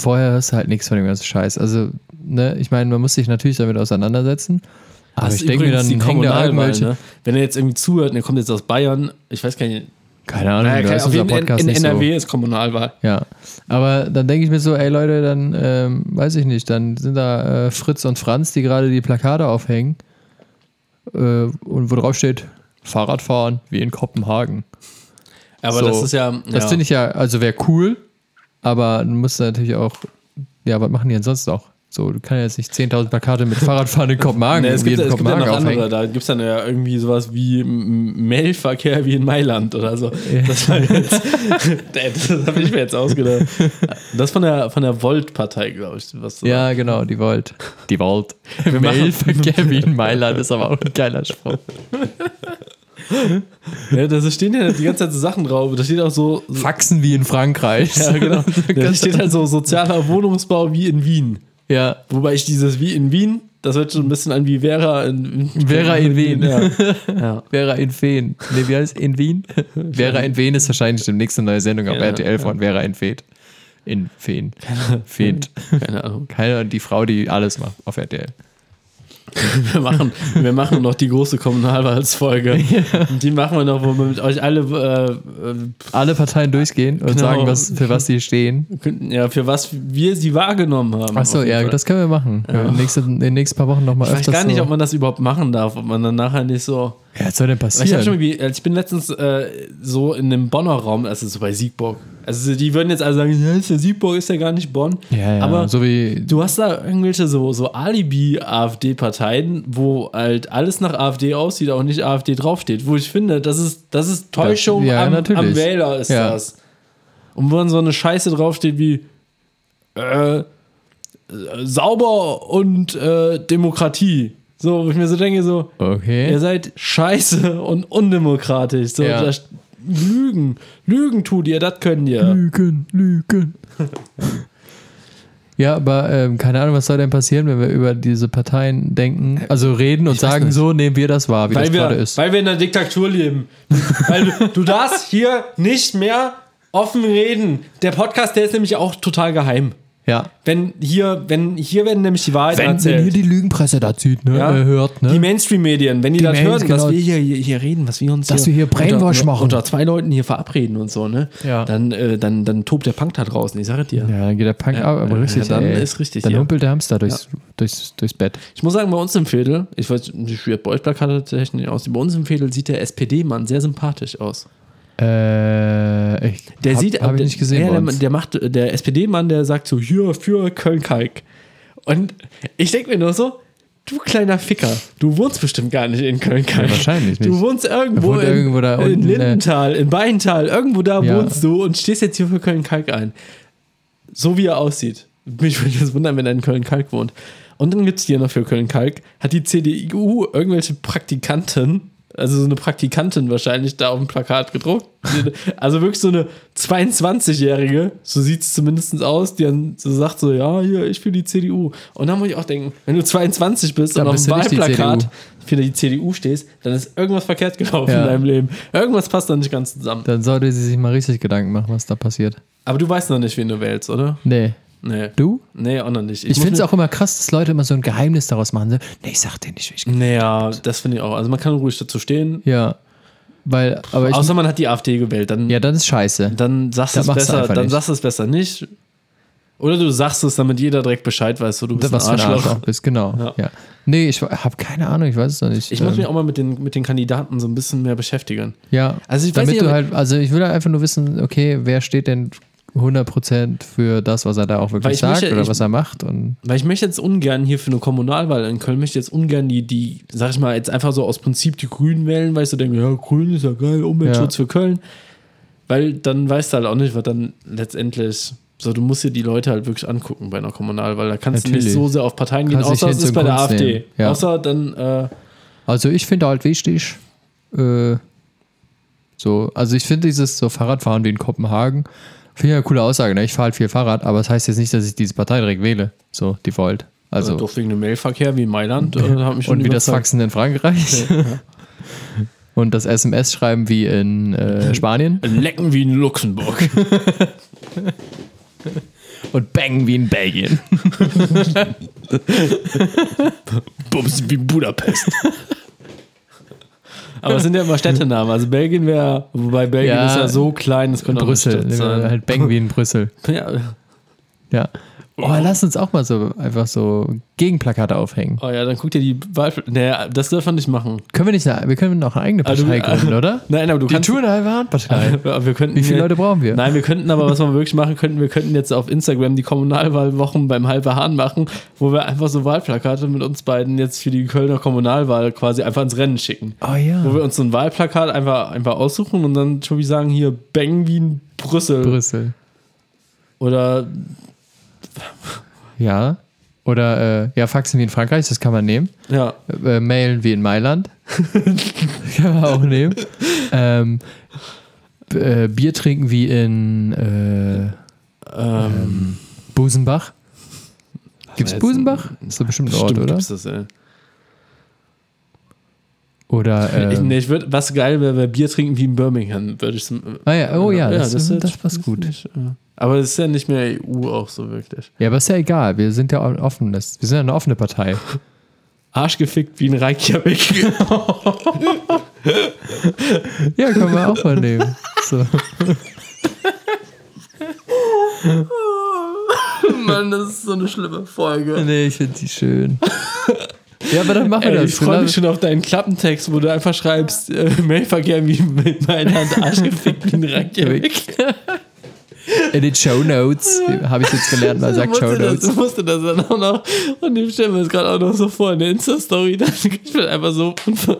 vorher hörst du halt nichts von dem ganzen Scheiß. Also, ne, ich meine, man muss sich natürlich damit auseinandersetzen. Aber das ich denke mir dann, die Kommunalwahl, irgendwelche. ne? Wenn er jetzt irgendwie zuhört und er kommt jetzt aus Bayern, ich weiß gar nicht, Keine Ahnung, naja, ist auf jeden Podcast in, in NRW ist Kommunalwahl. so. Ja. Aber dann denke ich mir so, ey Leute, dann ähm, weiß ich nicht, dann sind da äh, Fritz und Franz, die gerade die Plakate aufhängen äh, und wo drauf steht, Fahrradfahren wie in Kopenhagen. Aber So. das ist ja. Das ja. finde ich ja, also wäre cool, aber du musst natürlich auch, ja, was machen die denn sonst noch? So, du kannst jetzt nicht 10.000 Plakate mit Fahrradfahren in Kopenhagen, Nee, es gibt, in es gibt ja Kopenhagen noch andere. aufhängen. Da gibt es dann ja irgendwie sowas wie Mailverkehr wie in Mailand oder so. Das, jetzt, das habe ich mir jetzt ausgedacht. Das ist von der, von der Volt-Partei, glaube ich. Was Ja, genau, die Volt. Die Volt. Mailverkehr wie in Mailand ist aber auch ein geiler Spruch. ja, da stehen ja die ganze Zeit so Sachen drauf. Da steht auch so. so Faxen wie in Frankreich. ja, genau. Da steht halt so sozialer Wohnungsbau wie in Wien. Ja, Wobei ich dieses wie in Wien, das hört schon ein bisschen an wie Vera in, in Vera in Wien. Ja. ja. Vera in Feen. Nee, wie heißt in Wien? Vera in Wien ist wahrscheinlich demnächst eine neue Sendung auf Ja, RTL von Vera in Feen. In Feen. Feen. Keine Ahnung. Keine, die Frau, die alles macht auf RTL. Wir machen, wir machen noch die große Kommunalwahlsfolge. Und Die machen wir noch, wo wir mit euch alle äh, Alle Parteien durchgehen und Genau. sagen, was, für was sie stehen. äh, ja, für was wir sie wahrgenommen haben. Achso, ja, Fall. das können wir machen. Ja. In, den nächsten, in den nächsten paar Wochen nochmal Ich weiß öfters. gar nicht, so. ob man das überhaupt machen darf, ob man dann nachher nicht so. Ja, was soll denn Weil Ich, hab schon passieren? irgendwie, ich bin letztens äh, so in dem Bonner Raum, also so bei Siegburg. Also die würden jetzt alle sagen, ja, ist ja Siegburg ist ja gar nicht Bonn. Ja, ja, Aber so wie. du hast da irgendwelche so, so Alibi-AfD-Parteien, wo halt alles nach AfD aussieht, auch nicht AfD draufsteht. Wo ich finde, das ist, das ist Täuschung ja, am, am Wähler, ist Ja. das. Und wo dann so eine Scheiße draufsteht wie äh, sauber und äh, Demokratie. So, wo ich mir so denke, so, Okay. Ihr seid scheiße und undemokratisch. So, Ja. das, Lügen. Lügen tut ihr, das könnt ihr. Lügen, Lügen. ja, aber ähm, keine Ahnung, was soll denn passieren, wenn wir über diese Parteien denken, also reden und Ich sagen, so nehmen wir das wahr, wie Weil das gerade wir, ist. weil wir in einer Diktatur leben. weil du, du darfst hier nicht mehr offen reden. Der Podcast, der ist nämlich auch total geheim. Ja. Wenn hier, wenn hier werden nämlich die Wahrheit Wenn, wenn erzählt. hier die Lügenpresse da zieht, ne, Ja. äh, hört, ne? Die Mainstream-Medien, wenn die, Die das hören, genau. was wir hier, hier, hier reden, was wir uns Dass wir hier Brainwash unter, machen. unter zwei Leuten hier verabreden und so, ne? Ja. Dann, äh, dann, dann tobt der Punk da draußen, ich sage dir. ja, dann geht der Punk ab, aber ja, richtig, dann ey. ist richtig Dann hier. humpelt der Hamster durchs, durchs, durchs Bett. Ich muss sagen, bei uns im Viertel, ich weiß nicht, wie bei euch Plakate technisch aus, bei uns im Viertel sieht der SPD-Mann sehr sympathisch aus. Äh, ich Der hab, sieht, hab ich nicht gesehen. Ja, der, der macht, der SPD-Mann, der sagt so, hier für Köln-Kalk. Und ich denke mir nur so, du kleiner Ficker, du wohnst bestimmt gar nicht in Köln-Kalk. Ja, wahrscheinlich nicht. Du wohnst irgendwo, in, irgendwo da in unten, äh, Lindenthal, in Beintal, irgendwo da Ja. wohnst du und stehst jetzt hier für Köln-Kalk ein. So wie er aussieht. Mich würde das wundern, wenn er in Köln-Kalk wohnt. Und dann gibt es hier noch für Köln-Kalk, hat die CDU irgendwelche Praktikanten, also so eine Praktikantin wahrscheinlich da auf dem Plakat gedruckt. Also wirklich so eine 22-Jährige, so sieht es zumindest aus, die dann so sagt so, ja, hier, ich für die CDU. Und dann muss ich auch denken, wenn du 22 bist Dann und auf dem Wahlplakat für die CDU stehst, dann ist irgendwas verkehrt gelaufen Ja. in deinem Leben. Irgendwas passt da nicht ganz zusammen. Dann sollte sie sich mal richtig Gedanken machen, was da passiert. Aber du weißt noch nicht, wen du wählst, oder? Nee. Nee. Du? Nee, auch noch nicht. Ich muss finde es auch immer krass, dass Leute immer so ein Geheimnis daraus machen. Nee, ich sag dir nicht, wie ich. Naja, das finde ich auch. Also man kann ruhig dazu stehen. Ja. Weil, aber ich. Außer man hat die AfD gewählt. Dann, ja, dann ist scheiße. dann sagst du Dann es du besser. Dann nicht. sagst du es besser nicht. Oder du sagst es, damit jeder direkt Bescheid weiß, so du bist was ein Arschloch. Arschloch bist, genau. Ja. Ja. Nee, ich habe keine Ahnung, ich weiß es noch nicht. Ich muss Ähm, mich auch mal mit den, mit den Kandidaten so ein bisschen mehr beschäftigen. Ja, Also ich weiß damit nicht, du halt, also ich will halt einfach nur wissen, okay, wer steht denn 100% für das, was er da auch wirklich ich sagt möchte- oder ich- was er macht und Weil ich möchte jetzt ungern hier für eine Kommunalwahl in Köln, möchte jetzt ungern die, die, sag ich mal, jetzt einfach so aus Prinzip die Grünen wählen, weil ich so denke, ja, Grün ist ja geil, Umweltschutz Ja. für Köln. Weil dann weißt du halt auch nicht, was dann letztendlich, so du musst dir die Leute halt wirklich angucken bei einer Kommunalwahl. Da kannst du Natürlich. nicht so sehr auf Parteien gehen, Kannst dich außer es ist bei der Kunst AfD. Ja. Außer dann, äh, Also ich finde halt wichtig, äh, so, also ich finde dieses so Fahrradfahren wie in Kopenhagen, finde ich eine coole Aussage, ne? Ich fahre halt viel Fahrrad, aber das heißt jetzt nicht, dass ich diese Partei direkt wähle, so default. Also doch wegen dem Mailverkehr wie in Mailand. Äh, hat mich schon und wie das. Faxen in Frankreich und das SMS-Schreiben wie in äh, Spanien Lecken wie in Luxemburg. und Bang wie in Belgien. Bums wie Budapest. Aber es sind ja immer Städtenamen. Also Belgien wäre, wobei Belgien Ja. ist ja so klein, das könnte auch eine Brüssel, Stadt sein. halt in Brüssel. Ja. Ja. Oh, lass uns auch mal so einfach so Gegenplakate aufhängen. Oh ja, dann guck dir die Wahl. Naja, das dürfen wir nicht machen. Können wir nicht, wir können noch eine eigene Also, Partei äh, gründen, oder? Nein, aber du Die kannst. Handpartei. Aber wir könnten Wie viele Leute brauchen wir? Nein, wir könnten aber, was wir wirklich machen könnten, wir könnten jetzt auf Instagram die Kommunalwahlwochen beim Halbe Hahn machen, wo wir einfach so Wahlplakate mit uns beiden jetzt für die Kölner Kommunalwahl quasi einfach ins Rennen schicken. Oh ja. Wo wir uns so ein Wahlplakat einfach, einfach aussuchen und dann schon wie sagen, hier Bang wie in Brüssel. Brüssel. Oder Ja. Oder äh, ja, Faxen wie in Frankreich, das kann man nehmen. ja, Äh, Mailen wie in Mailand. kann man auch nehmen. Ähm, äh, Bier trinken wie in äh, ähm, Busenbach. Gibt's Busenbach? Ist doch bestimmt ein Ort, oder? gibt's das, ey. Oder ich, ähm, nee, ich würd, was geil wäre, wäre Bier trinken wie in Birmingham, würde ich ah ja, oh ja, das, das, ist- das passt gut. Nicht, äh, aber es ist ja nicht mehr EU auch so wirklich. Ja, aber ist ja egal. Wir sind ja offen. Das, wir sind ja eine offene Partei. Arschgefickt wie in Reykjavik. Ja, können wir auch mal nehmen. So. Mann, das ist so eine schlimme Folge. Nee, ich finde die schön. Ja, aber dann machen wir das. ich freue mich schon auf deinen Klappentext, wo du einfach schreibst, äh, Mailverkehr wie mit meiner Hand Arschgefickt wie in Reykjavik. In den Show Notes habe ich jetzt gelernt, man sagt Show das, Notes. musste das dann auch noch, und dem stellen wir es gerade auch noch so vor, in der Insta-Story, da ich bin einfach so, das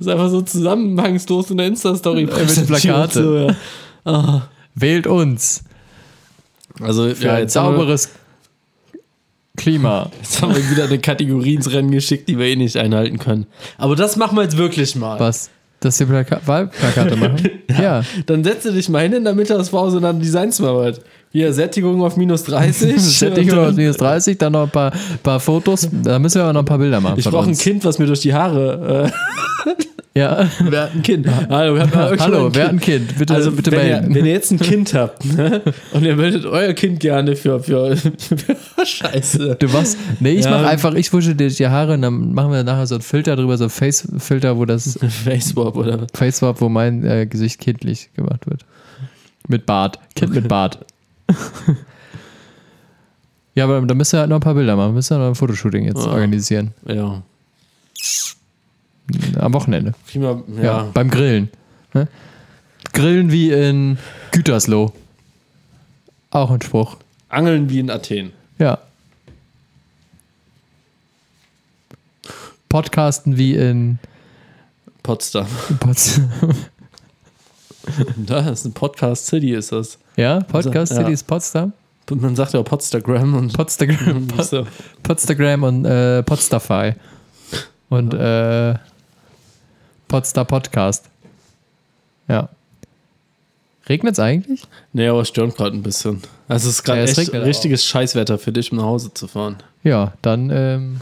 ist einfach so zusammenhangslos in der Insta-Story. mit Plakate. So, ja. Wählt uns Also, für ja, ein sauberes Klima. jetzt haben wir wieder eine Kategorie ins Rennen geschickt, die wir eh nicht einhalten können. Aber das machen wir jetzt wirklich mal. Was? Dass wir Plaka Wahlplakate machen? ja. Dann setze dich mal hin in der Mittagspause und dann designst mal was. Hier, Sättigung auf minus 30. Sättigung auf minus 30, dann noch ein paar, paar Fotos. Da müssen wir aber noch ein paar Bilder machen. Ich brauche ein. Kind, was mir durch die Haare. Ja. Wer hat ein Kind? Hallo, wer hat mal irgendwann Hallo, ein wer hat ein Kind? Bitte, Also, bitte wenn, ihr, wenn ihr jetzt ein Kind habt ne, und ihr meldet euer Kind gerne für, für, für Scheiße. Du was? Nee, ich Ja. mach einfach, ich wusche dir die Haare und dann machen wir nachher so einen Filter drüber, so einen Face-Filter, wo das Facebook oder was? Face Swap, wo mein äh, Gesicht kindlich gemacht wird. Mit Bart. Kind mit Bart. ja, aber da müssen wir halt noch ein paar Bilder machen. Wir müssen ja noch ein Fotoshooting jetzt Ah. organisieren. Ja. Am Wochenende. Prima, Ja. ja. beim Grillen. Ne? Grillen wie in Gütersloh. Auch ein Spruch. Angeln wie in Athen. Ja. Podcasten wie in Potsdam. Potsdam. Da ist ein Podcast City, ist das. Ja, Podcast Ja. City ist Potsdam. Man sagt ja auch Podstagram und Podstagram, so. Podstagram und äh, Podstafy. Und äh, Podstar Podcast. Ja. Regnet es eigentlich? Nee, aber es stürmt gerade ein bisschen. Also es ist gerade Ja, es echt regnet auch. richtiges Scheißwetter für dich, um nach Hause zu fahren. Ja, dann ähm,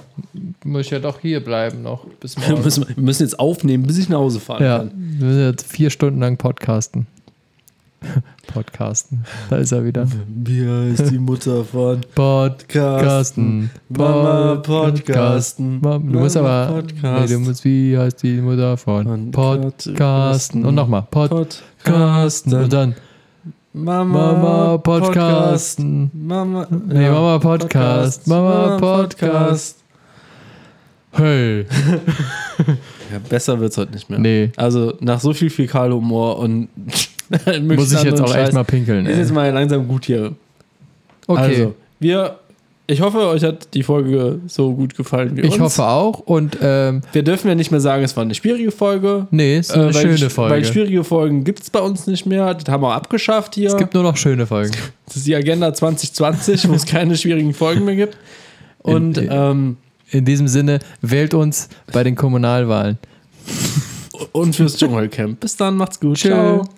muss ich ja doch hier bleiben noch bis Wir morgen. müssen, wir müssen jetzt aufnehmen, bis ich nach Hause fahren ja, kann. wir müssen jetzt vier Stunden lang podcasten. Podcasten. Da ist er wieder. Wie heißt die Mutter von Podcasten. Mama Podcasten. Du musst aber. Podcast. Nee, du musst, wie heißt die Mutter von Podcasten? Und nochmal. Podcasten. Und dann Mama, Mama Podcasten. Mama, Nee, Mama Podcast. Mama Podcast. Hey. Ja, besser wird's heute nicht mehr. Nee. Also nach so viel Fäkalhumor und Muss ich jetzt auch echt mal pinkeln, Ist jetzt mal langsam gut hier. Okay. Also, wir, ich hoffe, euch hat die Folge so gut gefallen wie uns. ich hoffe auch. Und ähm, Wir dürfen ja nicht mehr sagen, es war eine schwierige Folge. nee, ist eine Äh, weil schöne sch- Folge. Weil schwierige Folgen gibt es bei uns nicht mehr. Das haben wir abgeschafft hier. es gibt nur noch schöne Folgen. das ist die Agenda 2020, wo es keine schwierigen Folgen mehr gibt. Und In- ähm, In diesem Sinne, wählt uns bei den Kommunalwahlen. und fürs Dschungelcamp. Bis dann, macht's gut. Tschö. Ciao.